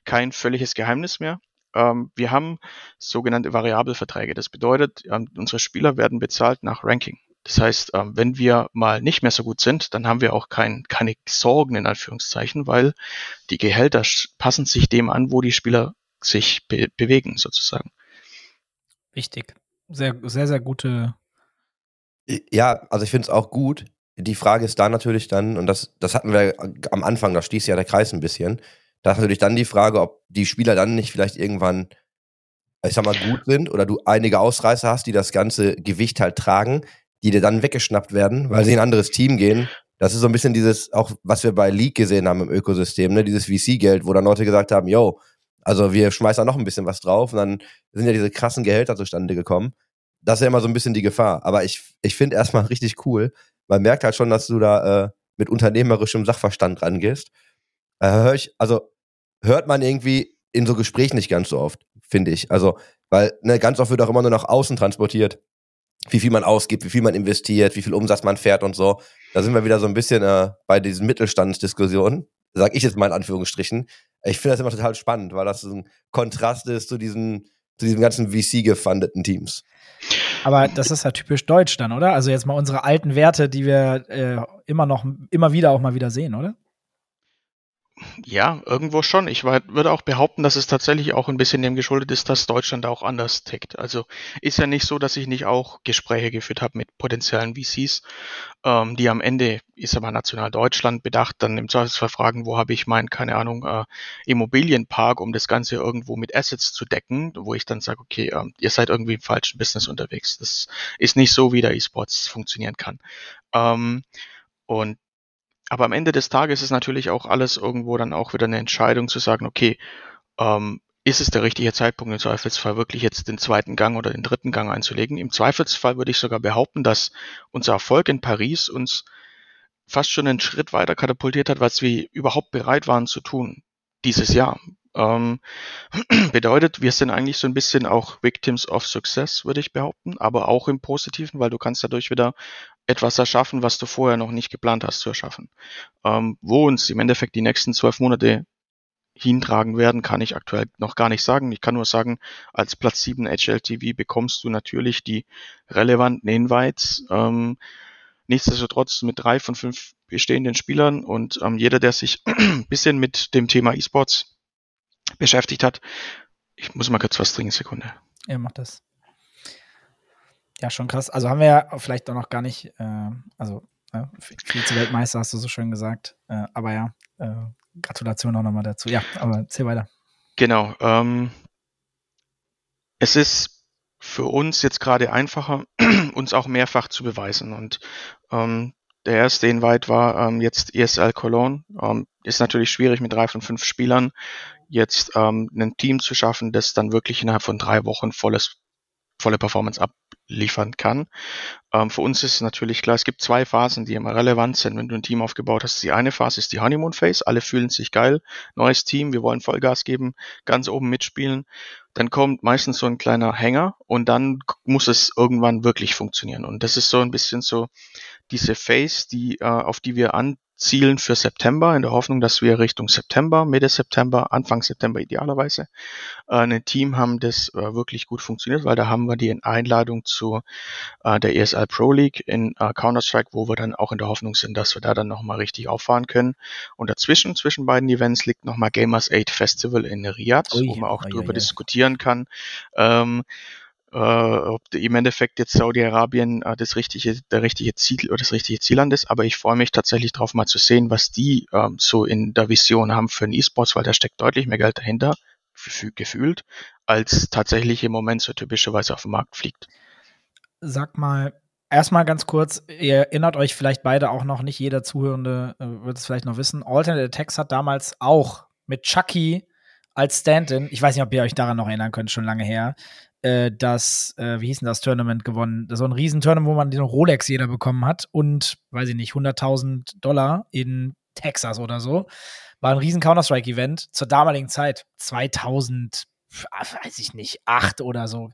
kein völliges Geheimnis mehr. Ähm, wir haben sogenannte Variabelverträge. Das bedeutet, ähm, unsere Spieler werden bezahlt nach Ranking. Das heißt, ähm, wenn wir mal nicht mehr so gut sind, dann haben wir auch kein, keine Sorgen in Anführungszeichen, weil die Gehälter passen sich dem an, wo die Spieler sich be bewegen, sozusagen. Wichtig. Sehr, sehr, sehr gute. Ja, also ich finde es auch gut. Die Frage ist da natürlich dann, und das, das hatten wir am Anfang, da stieß ja der Kreis ein bisschen. Da ist natürlich dann die Frage, ob die Spieler dann nicht vielleicht irgendwann, ich sag mal, gut sind oder du einige Ausreißer hast, die das ganze Gewicht halt tragen, die dir dann weggeschnappt werden, weil sie in ein anderes Team gehen. Das ist so ein bisschen dieses, auch was wir bei League gesehen haben im Ökosystem, ne? dieses VC-Geld, wo dann Leute gesagt haben, yo, also wir schmeißen da noch ein bisschen was drauf und dann sind ja diese krassen Gehälter zustande gekommen. Das ist ja immer so ein bisschen die Gefahr. Aber ich, ich finde erstmal richtig cool. Man merkt halt schon, dass du da äh, mit unternehmerischem Sachverstand rangehst äh, hör ich, also hört man irgendwie in so Gesprächen nicht ganz so oft, finde ich. Also, weil ne, ganz oft wird auch immer nur nach außen transportiert, wie viel man ausgibt, wie viel man investiert, wie viel Umsatz man fährt und so. Da sind wir wieder so ein bisschen äh, bei diesen Mittelstandsdiskussionen, sag ich jetzt mal in Anführungsstrichen. Ich finde das immer total spannend, weil das so ein Kontrast ist zu diesen, zu diesen ganzen VC-gefundeten Teams. Aber das ist ja typisch deutsch dann, oder? Also jetzt mal unsere alten Werte, die wir äh, immer noch, immer wieder auch mal wieder sehen, oder? Ja, irgendwo schon. Ich würde auch behaupten, dass es tatsächlich auch ein bisschen dem geschuldet ist, dass Deutschland auch anders tickt. Also ist ja nicht so, dass ich nicht auch Gespräche geführt habe mit potenziellen VCs, ähm, die am Ende, ist aber national Deutschland bedacht, dann im Zweifelsfall fragen, wo habe ich meinen, keine Ahnung, äh, Immobilienpark, um das Ganze irgendwo mit Assets zu decken, wo ich dann sage, okay, äh, ihr seid irgendwie im falschen Business unterwegs. Das ist nicht so, wie der E-Sports funktionieren kann. Ähm, und aber am Ende des Tages ist natürlich auch alles irgendwo dann auch wieder eine Entscheidung zu sagen, okay, ähm, ist es der richtige Zeitpunkt im Zweifelsfall wirklich jetzt den zweiten Gang oder den dritten Gang einzulegen? Im Zweifelsfall würde ich sogar behaupten, dass unser Erfolg in Paris uns fast schon einen Schritt weiter katapultiert hat, was wir überhaupt bereit waren zu tun dieses Jahr. Ähm, *clears throat* bedeutet, wir sind eigentlich so ein bisschen auch Victims of Success, würde ich behaupten, aber auch im Positiven, weil du kannst dadurch wieder etwas erschaffen, was du vorher noch nicht geplant hast zu erschaffen. Ähm, wo uns im Endeffekt die nächsten zwölf Monate hintragen werden, kann ich aktuell noch gar nicht sagen. Ich kann nur sagen, als Platz 7 HLTV bekommst du natürlich die relevanten Invites. Ähm, nichtsdestotrotz mit drei von fünf bestehenden Spielern und ähm, jeder, der sich *clears throat* ein bisschen mit dem Thema E-Sports beschäftigt hat. Ich muss mal kurz was trinken, Sekunde. Ja, mach das. Ja, schon krass. Also haben wir ja vielleicht auch noch gar nicht, äh, also äh, Vize-Weltmeister hast du so schön gesagt. Äh, aber ja, äh, Gratulation auch nochmal dazu. Ja, aber erzähl weiter. Genau. Ähm, es ist für uns jetzt gerade einfacher, *clears throat* uns auch mehrfach zu beweisen. Und ähm, der erste Invite war ähm, jetzt ESL Cologne. Ähm, ist natürlich schwierig mit drei von fünf Spielern jetzt ähm, ein Team zu schaffen, das dann wirklich innerhalb von drei Wochen volles, volle Performance abliefern kann. Ähm, für uns ist natürlich klar, es gibt zwei Phasen, die immer relevant sind, wenn du ein Team aufgebaut hast. Die eine Phase ist die Honeymoon Phase, alle fühlen sich geil, neues Team, wir wollen Vollgas geben, ganz oben mitspielen. Dann kommt meistens so ein kleiner Hänger und dann muss es irgendwann wirklich funktionieren. Und das ist so ein bisschen so diese Phase, die, äh, auf die wir an Zielen für September, in der Hoffnung, dass wir Richtung September, Mitte September, Anfang September idealerweise, äh, ein Team haben, das äh, wirklich gut funktioniert, weil da haben wir die Einladung zu äh, der ESL Pro League in äh, Counter-Strike, wo wir dann auch in der Hoffnung sind, dass wir da dann nochmal richtig auffahren können. Und dazwischen, zwischen beiden Events, liegt nochmal Gamers 8 Festival in Riyadh, wo man auch oh, drüber ja, ja. diskutieren kann. Ähm, äh, ob im Endeffekt jetzt Saudi-Arabien äh, das richtige, der richtige Ziel oder das richtige Zielland ist, aber ich freue mich tatsächlich darauf mal zu sehen, was die ähm, so in der Vision haben für den E-Sports, weil da steckt deutlich mehr Geld dahinter, gefühlt, als tatsächlich im Moment so typischerweise auf dem Markt fliegt. Sag mal, erstmal ganz kurz, ihr erinnert euch vielleicht beide auch noch, nicht jeder Zuhörende äh, wird es vielleicht noch wissen, Alternate Attacks hat damals auch mit Chucky als Stand-in, ich weiß nicht, ob ihr euch daran noch erinnern könnt, schon lange her, äh, das, äh, wie hieß denn das Tournament gewonnen? So ein Riesentournament, wo man den Rolex jeder bekommen hat und, weiß ich nicht, 100.000 Dollar in Texas oder so. War ein riesen Counter-Strike-Event zur damaligen Zeit, 2000, weiß ich nicht, 8 oder so.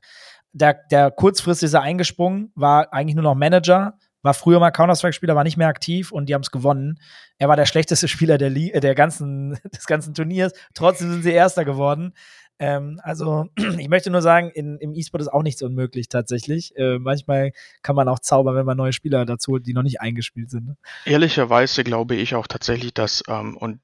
Der, der kurzfristig ist er eingesprungen, war eigentlich nur noch Manager, war früher mal Counter-Strike-Spieler, war nicht mehr aktiv und die haben es gewonnen. Er war der schlechteste *laughs* Spieler der, der ganzen, *laughs* des ganzen Turniers. Trotzdem sind sie Erster geworden. Ähm, also, *clears throat* ich möchte nur sagen, in, im E-Sport ist auch nichts unmöglich tatsächlich. Äh, manchmal kann man auch zaubern, wenn man neue Spieler dazu holt, die noch nicht eingespielt sind. Ne? Ehrlicherweise glaube ich auch tatsächlich, dass, ähm, und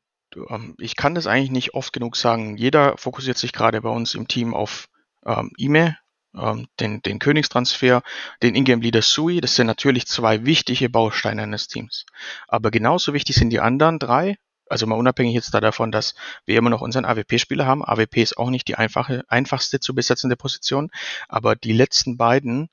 ähm, ich kann das eigentlich nicht oft genug sagen, jeder fokussiert sich gerade bei uns im Team auf ähm, E-Mail, ähm, den, den Königstransfer, den Ingame Leader Sui. Das sind natürlich zwei wichtige Bausteine eines Teams. Aber genauso wichtig sind die anderen drei, also mal unabhängig jetzt da davon, dass wir immer noch unseren AWP-Spieler haben. AWP ist auch nicht die einfache, einfachste zu besetzende Position, aber die letzten beiden,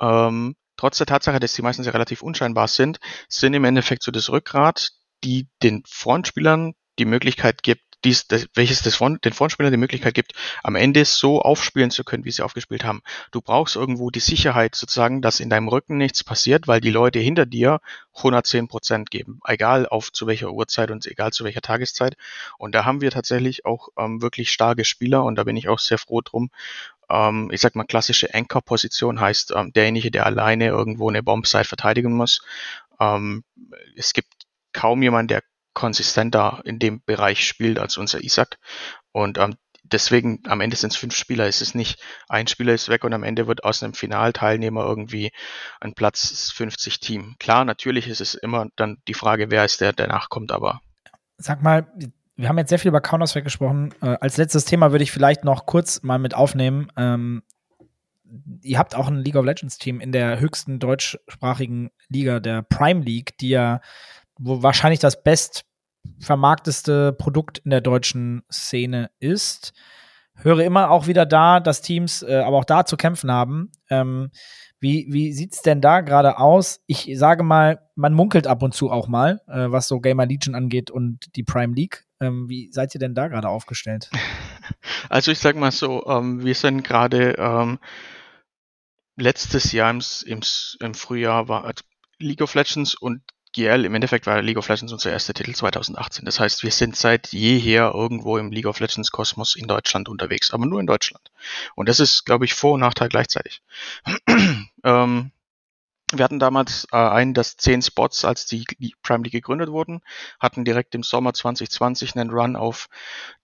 ähm, trotz der Tatsache, dass die meistens relativ unscheinbar sind, sind im Endeffekt so das Rückgrat, die den Frontspielern die Möglichkeit gibt, dies, das, welches das Front, den Frontspieler die Möglichkeit gibt, am Ende so aufspielen zu können, wie sie aufgespielt haben. Du brauchst irgendwo die Sicherheit sozusagen, dass in deinem Rücken nichts passiert, weil die Leute hinter dir 110 Prozent geben, egal auf zu welcher Uhrzeit und egal zu welcher Tageszeit. Und da haben wir tatsächlich auch ähm, wirklich starke Spieler und da bin ich auch sehr froh drum. Ähm, ich sag mal, klassische Anchor-Position heißt ähm, derjenige, der alleine irgendwo eine Bombsite verteidigen muss. Ähm, es gibt kaum jemand, der konsistenter in dem Bereich spielt als unser Isaac. Und ähm, deswegen am Ende sind es fünf Spieler. Es ist nicht ein Spieler ist weg und am Ende wird aus einem Finalteilnehmer irgendwie ein Platz 50 Team. Klar, natürlich ist es immer dann die Frage, wer ist der, der nachkommt, aber. Sag mal, wir haben jetzt sehr viel über Counter-Strike gesprochen. Äh, als letztes Thema würde ich vielleicht noch kurz mal mit aufnehmen. Ähm, ihr habt auch ein League of Legends Team in der höchsten deutschsprachigen Liga, der Prime League, die ja wahrscheinlich das best vermarkteste Produkt in der deutschen Szene ist. Höre immer auch wieder da, dass Teams äh, aber auch da zu kämpfen haben. Ähm, wie wie sieht es denn da gerade aus? Ich sage mal, man munkelt ab und zu auch mal, äh, was so Gamer Legion angeht und die Prime League. Ähm, wie seid ihr denn da gerade aufgestellt? *laughs* Also ich sag mal so, ähm, wir sind gerade ähm, letztes Jahr im, im, im Frühjahr war League of Legends und GL, im Endeffekt war League of Legends unser erster Titel 2018. Das heißt, wir sind seit jeher irgendwo im League of Legends Kosmos in Deutschland unterwegs, aber nur in Deutschland. Und das ist, glaube ich, Vor- und Nachteil gleichzeitig. *clears throat* ähm, wir hatten damals äh, einen, das zehn Spots, als die Prime League gegründet wurden, hatten direkt im Sommer 2020 einen Run auf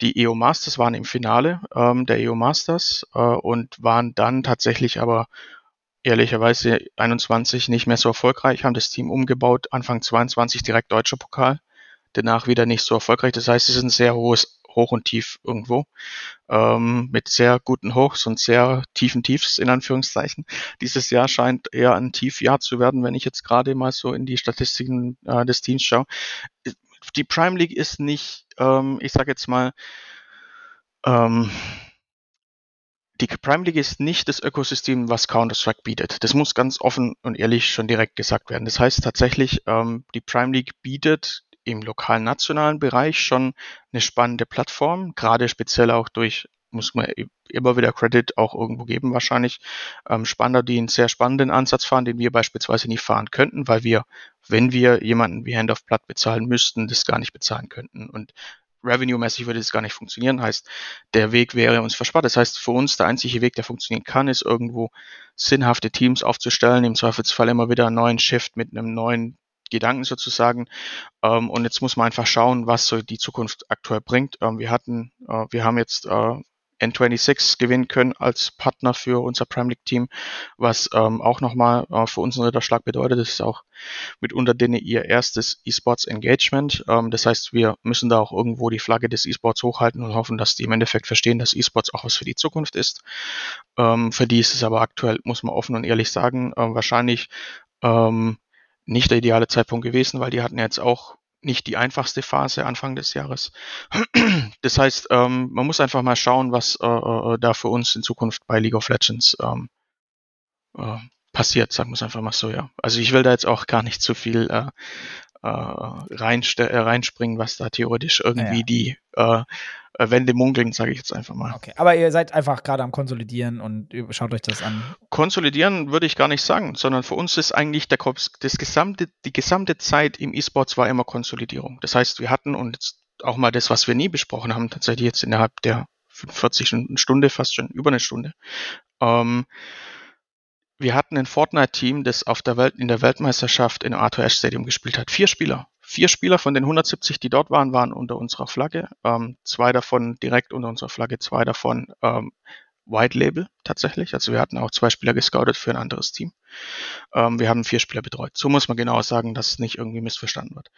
die EO Masters, waren im Finale ähm, der EO Masters äh, und waren dann tatsächlich aber ehrlicherweise 21 nicht mehr so erfolgreich, haben das Team umgebaut, Anfang 22 direkt deutscher Pokal, danach wieder nicht so erfolgreich. Das heißt, es ist ein sehr hohes Hoch und Tief irgendwo, ähm, mit sehr guten Hochs und sehr tiefen Tiefs in Anführungszeichen. Dieses Jahr scheint eher ein Tiefjahr zu werden, wenn ich jetzt gerade mal so in die Statistiken äh, des Teams schaue. Die Prime League ist nicht, ähm, ich sage jetzt mal, ähm, die Prime League ist nicht das Ökosystem, was Counter-Strike bietet. Das muss ganz offen und ehrlich schon direkt gesagt werden. Das heißt tatsächlich, ähm, die Prime League bietet im lokalen nationalen Bereich schon eine spannende Plattform, gerade speziell auch durch muss man immer wieder Credit auch irgendwo geben wahrscheinlich. Ähm, Spanner, die einen sehr spannenden Ansatz fahren, den wir beispielsweise nicht fahren könnten, weil wir, wenn wir jemanden wie Hand of Blood bezahlen müssten, das gar nicht bezahlen könnten. Und revenue-mäßig würde das gar nicht funktionieren. Heißt, der Weg wäre uns verspart. Das heißt, für uns der einzige Weg, der funktionieren kann, ist irgendwo sinnhafte Teams aufzustellen, im Zweifelsfall immer wieder einen neuen Shift mit einem neuen Gedanken sozusagen. Ähm, und jetzt muss man einfach schauen, was so die Zukunft aktuell bringt. Ähm, wir hatten, äh, wir haben jetzt äh, N26 gewinnen können als Partner für unser Prime League Team, was ähm, auch nochmal äh, für uns ein Ritterschlag bedeutet. Das ist auch mitunter denen ihr erstes E-Sports Engagement. Ähm, das heißt, wir müssen da auch irgendwo die Flagge des E-Sports hochhalten und hoffen, dass die im Endeffekt verstehen, dass E-Sports auch was für die Zukunft ist. Ähm, für die ist es aber aktuell, muss man offen und ehrlich sagen, äh, wahrscheinlich ähm, nicht der ideale Zeitpunkt gewesen, weil die hatten jetzt auch nicht die einfachste Phase Anfang des Jahres. *clears throat* Das heißt, ähm, man muss einfach mal schauen, was äh, äh, da für uns in Zukunft bei League of Legends ähm, äh, passiert, sagen wir es einfach mal so, ja. Also ich will da jetzt auch gar nicht zu viel äh, äh, äh, reinspringen, was da theoretisch irgendwie ja. die äh, äh, Wände munkeln, sage ich jetzt einfach mal. Okay, aber ihr seid einfach gerade am Konsolidieren und schaut euch das an. Konsolidieren würde ich gar nicht sagen, sondern für uns ist eigentlich der das gesamte, die gesamte Zeit im E-Sports war immer Konsolidierung. Das heißt, wir hatten und auch mal das, was wir nie besprochen haben, tatsächlich jetzt innerhalb der 45 Stunde, fast schon über eine Stunde. Ähm, wir hatten ein Fortnite-Team, das auf der Welt, in der Weltmeisterschaft in Arthur Ashe Stadium gespielt hat. Vier Spieler. Vier Spieler von den 170, die dort waren, waren unter unserer Flagge. Ähm, zwei davon direkt unter unserer Flagge, zwei davon ähm, White Label tatsächlich. Also wir hatten auch zwei Spieler gescoutet für ein anderes Team. Ähm, wir haben vier Spieler betreut. So muss man genau sagen, dass es nicht irgendwie missverstanden wird.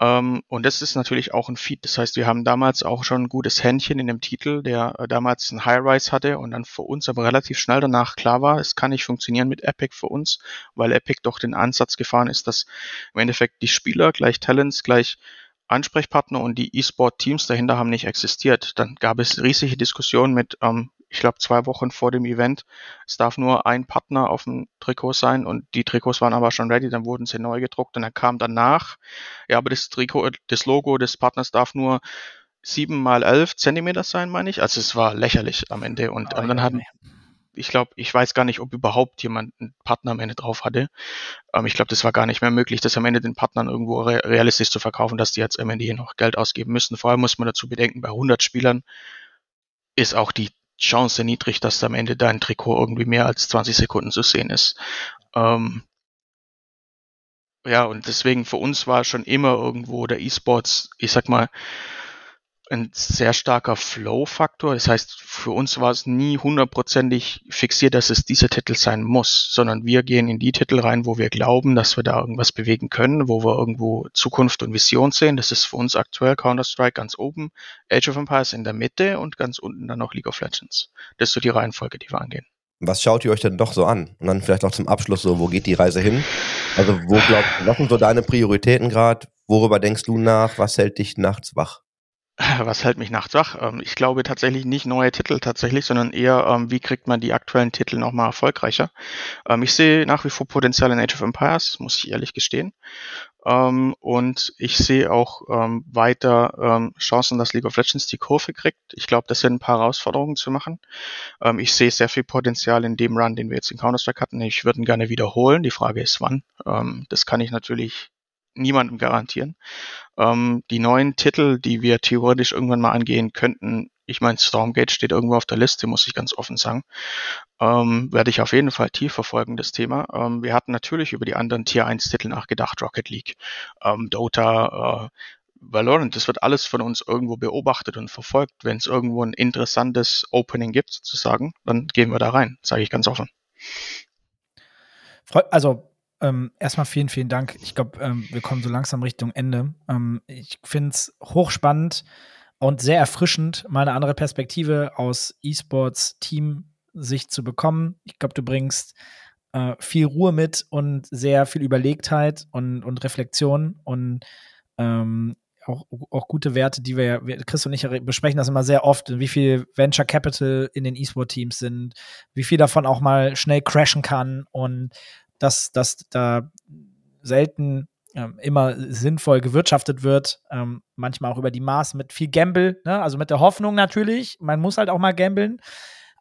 Ähm, und das ist natürlich auch ein Feed. Das heißt, wir haben damals auch schon ein gutes Händchen in dem Titel, der äh, damals ein High-Rise hatte und dann für uns aber relativ schnell danach klar war, es kann nicht funktionieren mit Epic für uns, weil Epic doch den Ansatz gefahren ist, dass im Endeffekt die Spieler gleich Talents gleich Ansprechpartner und die E-Sport-Teams dahinter haben nicht existiert. Dann gab es riesige Diskussionen mit ähm, ich glaube, zwei Wochen vor dem Event. Es darf nur ein Partner auf dem Trikot sein und die Trikots waren aber schon ready, dann wurden sie neu gedruckt und dann kam danach, ja, aber das Trikot, das Logo des Partners darf nur sieben mal elf Zentimeter sein, meine ich. Also es war lächerlich am Ende und, oh, und dann hatten, ich glaube, ich weiß gar nicht, ob überhaupt jemand einen Partner am Ende drauf hatte. Ähm, ich glaube, das war gar nicht mehr möglich, das am Ende den Partnern irgendwo re realistisch zu verkaufen, dass die jetzt am Ende hier noch Geld ausgeben müssen. Vor allem muss man dazu bedenken, bei 100 Spielern ist auch die Chance niedrig, dass am Ende dein Trikot irgendwie mehr als 20 Sekunden zu sehen ist. Ähm, ja, und deswegen für uns war schon immer irgendwo der E-Sports, ich sag mal, ein sehr starker Flow-Faktor. Das heißt, für uns war es nie hundertprozentig fixiert, dass es dieser Titel sein muss, sondern wir gehen in die Titel rein, wo wir glauben, dass wir da irgendwas bewegen können, wo wir irgendwo Zukunft und Vision sehen. Das ist für uns aktuell Counter-Strike ganz oben, Age of Empires in der Mitte und ganz unten dann noch League of Legends. Das ist so die Reihenfolge, die wir angehen. Was schaut ihr euch denn doch so an? Und dann vielleicht auch zum Abschluss so, wo geht die Reise hin? Also wo glaubst du, was sind so deine Prioritäten gerade? Worüber denkst du nach? Was hält dich nachts wach? Was hält mich nachts wach? Ähm, ich glaube tatsächlich nicht neue Titel tatsächlich, sondern eher, ähm, wie kriegt man die aktuellen Titel nochmal erfolgreicher. Ähm, ich sehe nach wie vor Potenzial in Age of Empires, muss ich ehrlich gestehen. Und ich sehe auch weiter Chancen, dass League of Legends die Kurve kriegt. Ich glaube, das sind ein paar Herausforderungen zu machen. Ich sehe sehr viel Potenzial in dem Run, den wir jetzt in Counter-Strike hatten. Ich würde ihn gerne wiederholen. Die Frage ist, wann. Das kann ich natürlich niemandem garantieren. Ähm, die neuen Titel, die wir theoretisch irgendwann mal angehen könnten, ich meine, Stormgate steht irgendwo auf der Liste, muss ich ganz offen sagen, ähm, werde ich auf jeden Fall tief verfolgen, das Thema. Ähm, wir hatten natürlich über die anderen Tier 1 Titel nachgedacht, Rocket League, ähm, Dota, äh, Valorant, das wird alles von uns irgendwo beobachtet und verfolgt. Wenn es irgendwo ein interessantes Opening gibt, sozusagen, dann gehen wir da rein, sage ich ganz offen. Also ähm, erstmal vielen, vielen Dank. Ich glaube, ähm, wir kommen so langsam Richtung Ende. Ähm, ich finde es hochspannend und sehr erfrischend, mal eine andere Perspektive aus E-Sports-Team-Sicht zu bekommen. Ich glaube, du bringst äh, viel Ruhe mit und sehr viel Überlegtheit und, und Reflexion und ähm, auch, auch gute Werte, die wir, wir, Chris und ich besprechen das immer sehr oft, wie viel Venture Capital in den E-Sport-Teams sind, wie viel davon auch mal schnell crashen kann und dass, dass da selten ähm, immer sinnvoll gewirtschaftet wird, ähm, manchmal auch über die Maß mit viel Gamble, ne? also mit der Hoffnung natürlich, man muss halt auch mal gambeln,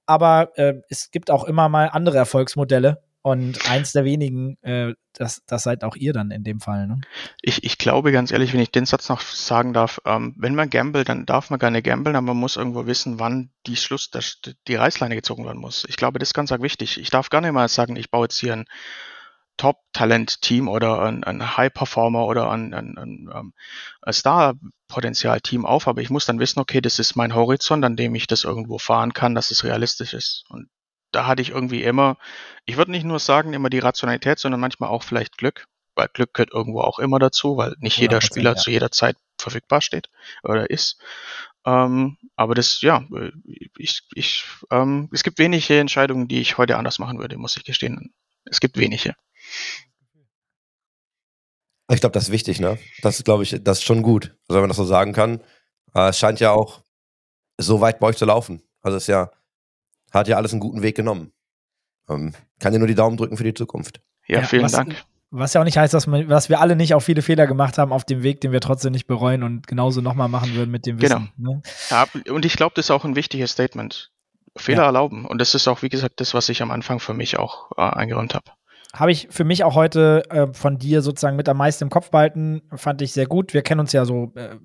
aber äh, es gibt auch immer mal andere Erfolgsmodelle und eins der wenigen, äh, das, das seid auch ihr dann in dem Fall. Ne? Ich, ich glaube ganz ehrlich, wenn ich den Satz noch sagen darf, ähm, wenn man gambelt, dann darf man gerne gambeln, aber man muss irgendwo wissen, wann die Schluss, die Reißleine gezogen werden muss. Ich glaube, das ist ganz wichtig. Ich darf gar nicht mal sagen, ich baue jetzt hier ein Top-Talent-Team oder ein, ein High-Performer oder ein, ein, ein, ähm, ein Star-Potenzial-Team auf, aber ich muss dann wissen, okay, das ist mein Horizont, an dem ich das irgendwo fahren kann, dass es realistisch ist. Und da hatte ich irgendwie immer, ich würde nicht nur sagen, immer die Rationalität, sondern manchmal auch vielleicht Glück, weil Glück gehört irgendwo auch immer dazu, weil nicht jeder Spieler ja. zu jeder Zeit verfügbar steht oder ist. Ähm, aber das, ja, ich, ich, ähm, es gibt wenige Entscheidungen, die ich heute anders machen würde, muss ich gestehen. Es gibt wenige. Ich glaube, das ist wichtig, ne? Das glaube ich, das ist schon gut, also wenn man das so sagen kann. Äh, es scheint ja auch so weit bei euch zu laufen. Also es ist ja, hat ja alles einen guten Weg genommen. Ähm, kann dir nur die Daumen drücken für die Zukunft. Ja, vielen was, Dank. Was ja auch nicht heißt, dass, man, dass wir alle nicht auch viele Fehler gemacht haben auf dem Weg, den wir trotzdem nicht bereuen und genauso nochmal machen würden mit dem Wissen. Genau. Ne? Ja, und ich glaube, das ist auch ein wichtiges Statement. Fehler ja. erlauben. Und das ist auch, wie gesagt, das, was ich am Anfang für mich auch äh, eingeräumt habe habe ich für mich auch heute äh, von dir sozusagen mit am meisten im Kopf behalten. Fand ich sehr gut. Wir kennen uns ja so ein äh,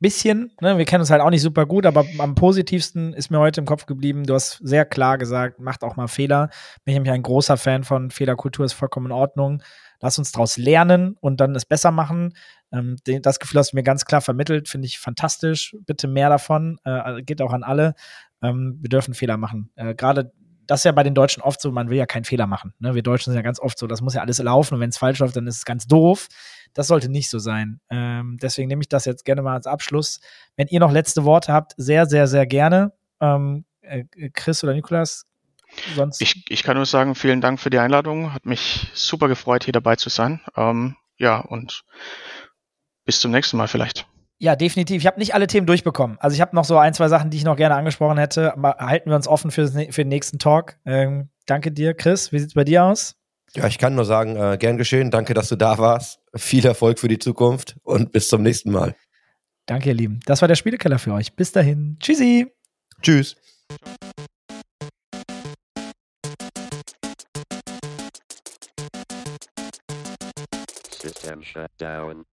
bisschen. Ne? Wir kennen uns halt auch nicht super gut, aber am positivsten ist mir heute im Kopf geblieben. Du hast sehr klar gesagt, macht auch mal Fehler. Bin ich nämlich ein großer Fan von Fehlerkultur, ist vollkommen in Ordnung. Lass uns daraus lernen und dann es besser machen. Ähm, das Gefühl hast du mir ganz klar vermittelt, finde ich fantastisch. Bitte mehr davon. Äh, geht auch an alle. Ähm, wir dürfen Fehler machen. Äh, Gerade das ist ja bei den Deutschen oft so, man will ja keinen Fehler machen. Ne? Wir Deutschen sind ja ganz oft so, das muss ja alles laufen und wenn es falsch läuft, dann ist es ganz doof. Das sollte nicht so sein. Ähm, deswegen nehme ich das jetzt gerne mal als Abschluss. Wenn ihr noch letzte Worte habt, sehr, sehr, sehr gerne. Ähm, äh, Chris oder Nikolas, sonst. Ich, ich kann nur sagen, vielen Dank für die Einladung. Hat mich super gefreut, hier dabei zu sein. Ähm, ja, und bis zum nächsten Mal vielleicht. Ja, definitiv. Ich habe nicht alle Themen durchbekommen. Also ich habe noch so ein, zwei Sachen, die ich noch gerne angesprochen hätte. Aber halten wir uns offen für, für den nächsten Talk. Ähm, danke dir, Chris. Wie sieht es bei dir aus? Ja, ich kann nur sagen, äh, gern geschehen. Danke, dass du da warst. Viel Erfolg für die Zukunft und bis zum nächsten Mal. Danke, ihr Lieben. Das war der Spielekeller für euch. Bis dahin. Tschüssi. Tschüss. System shut down.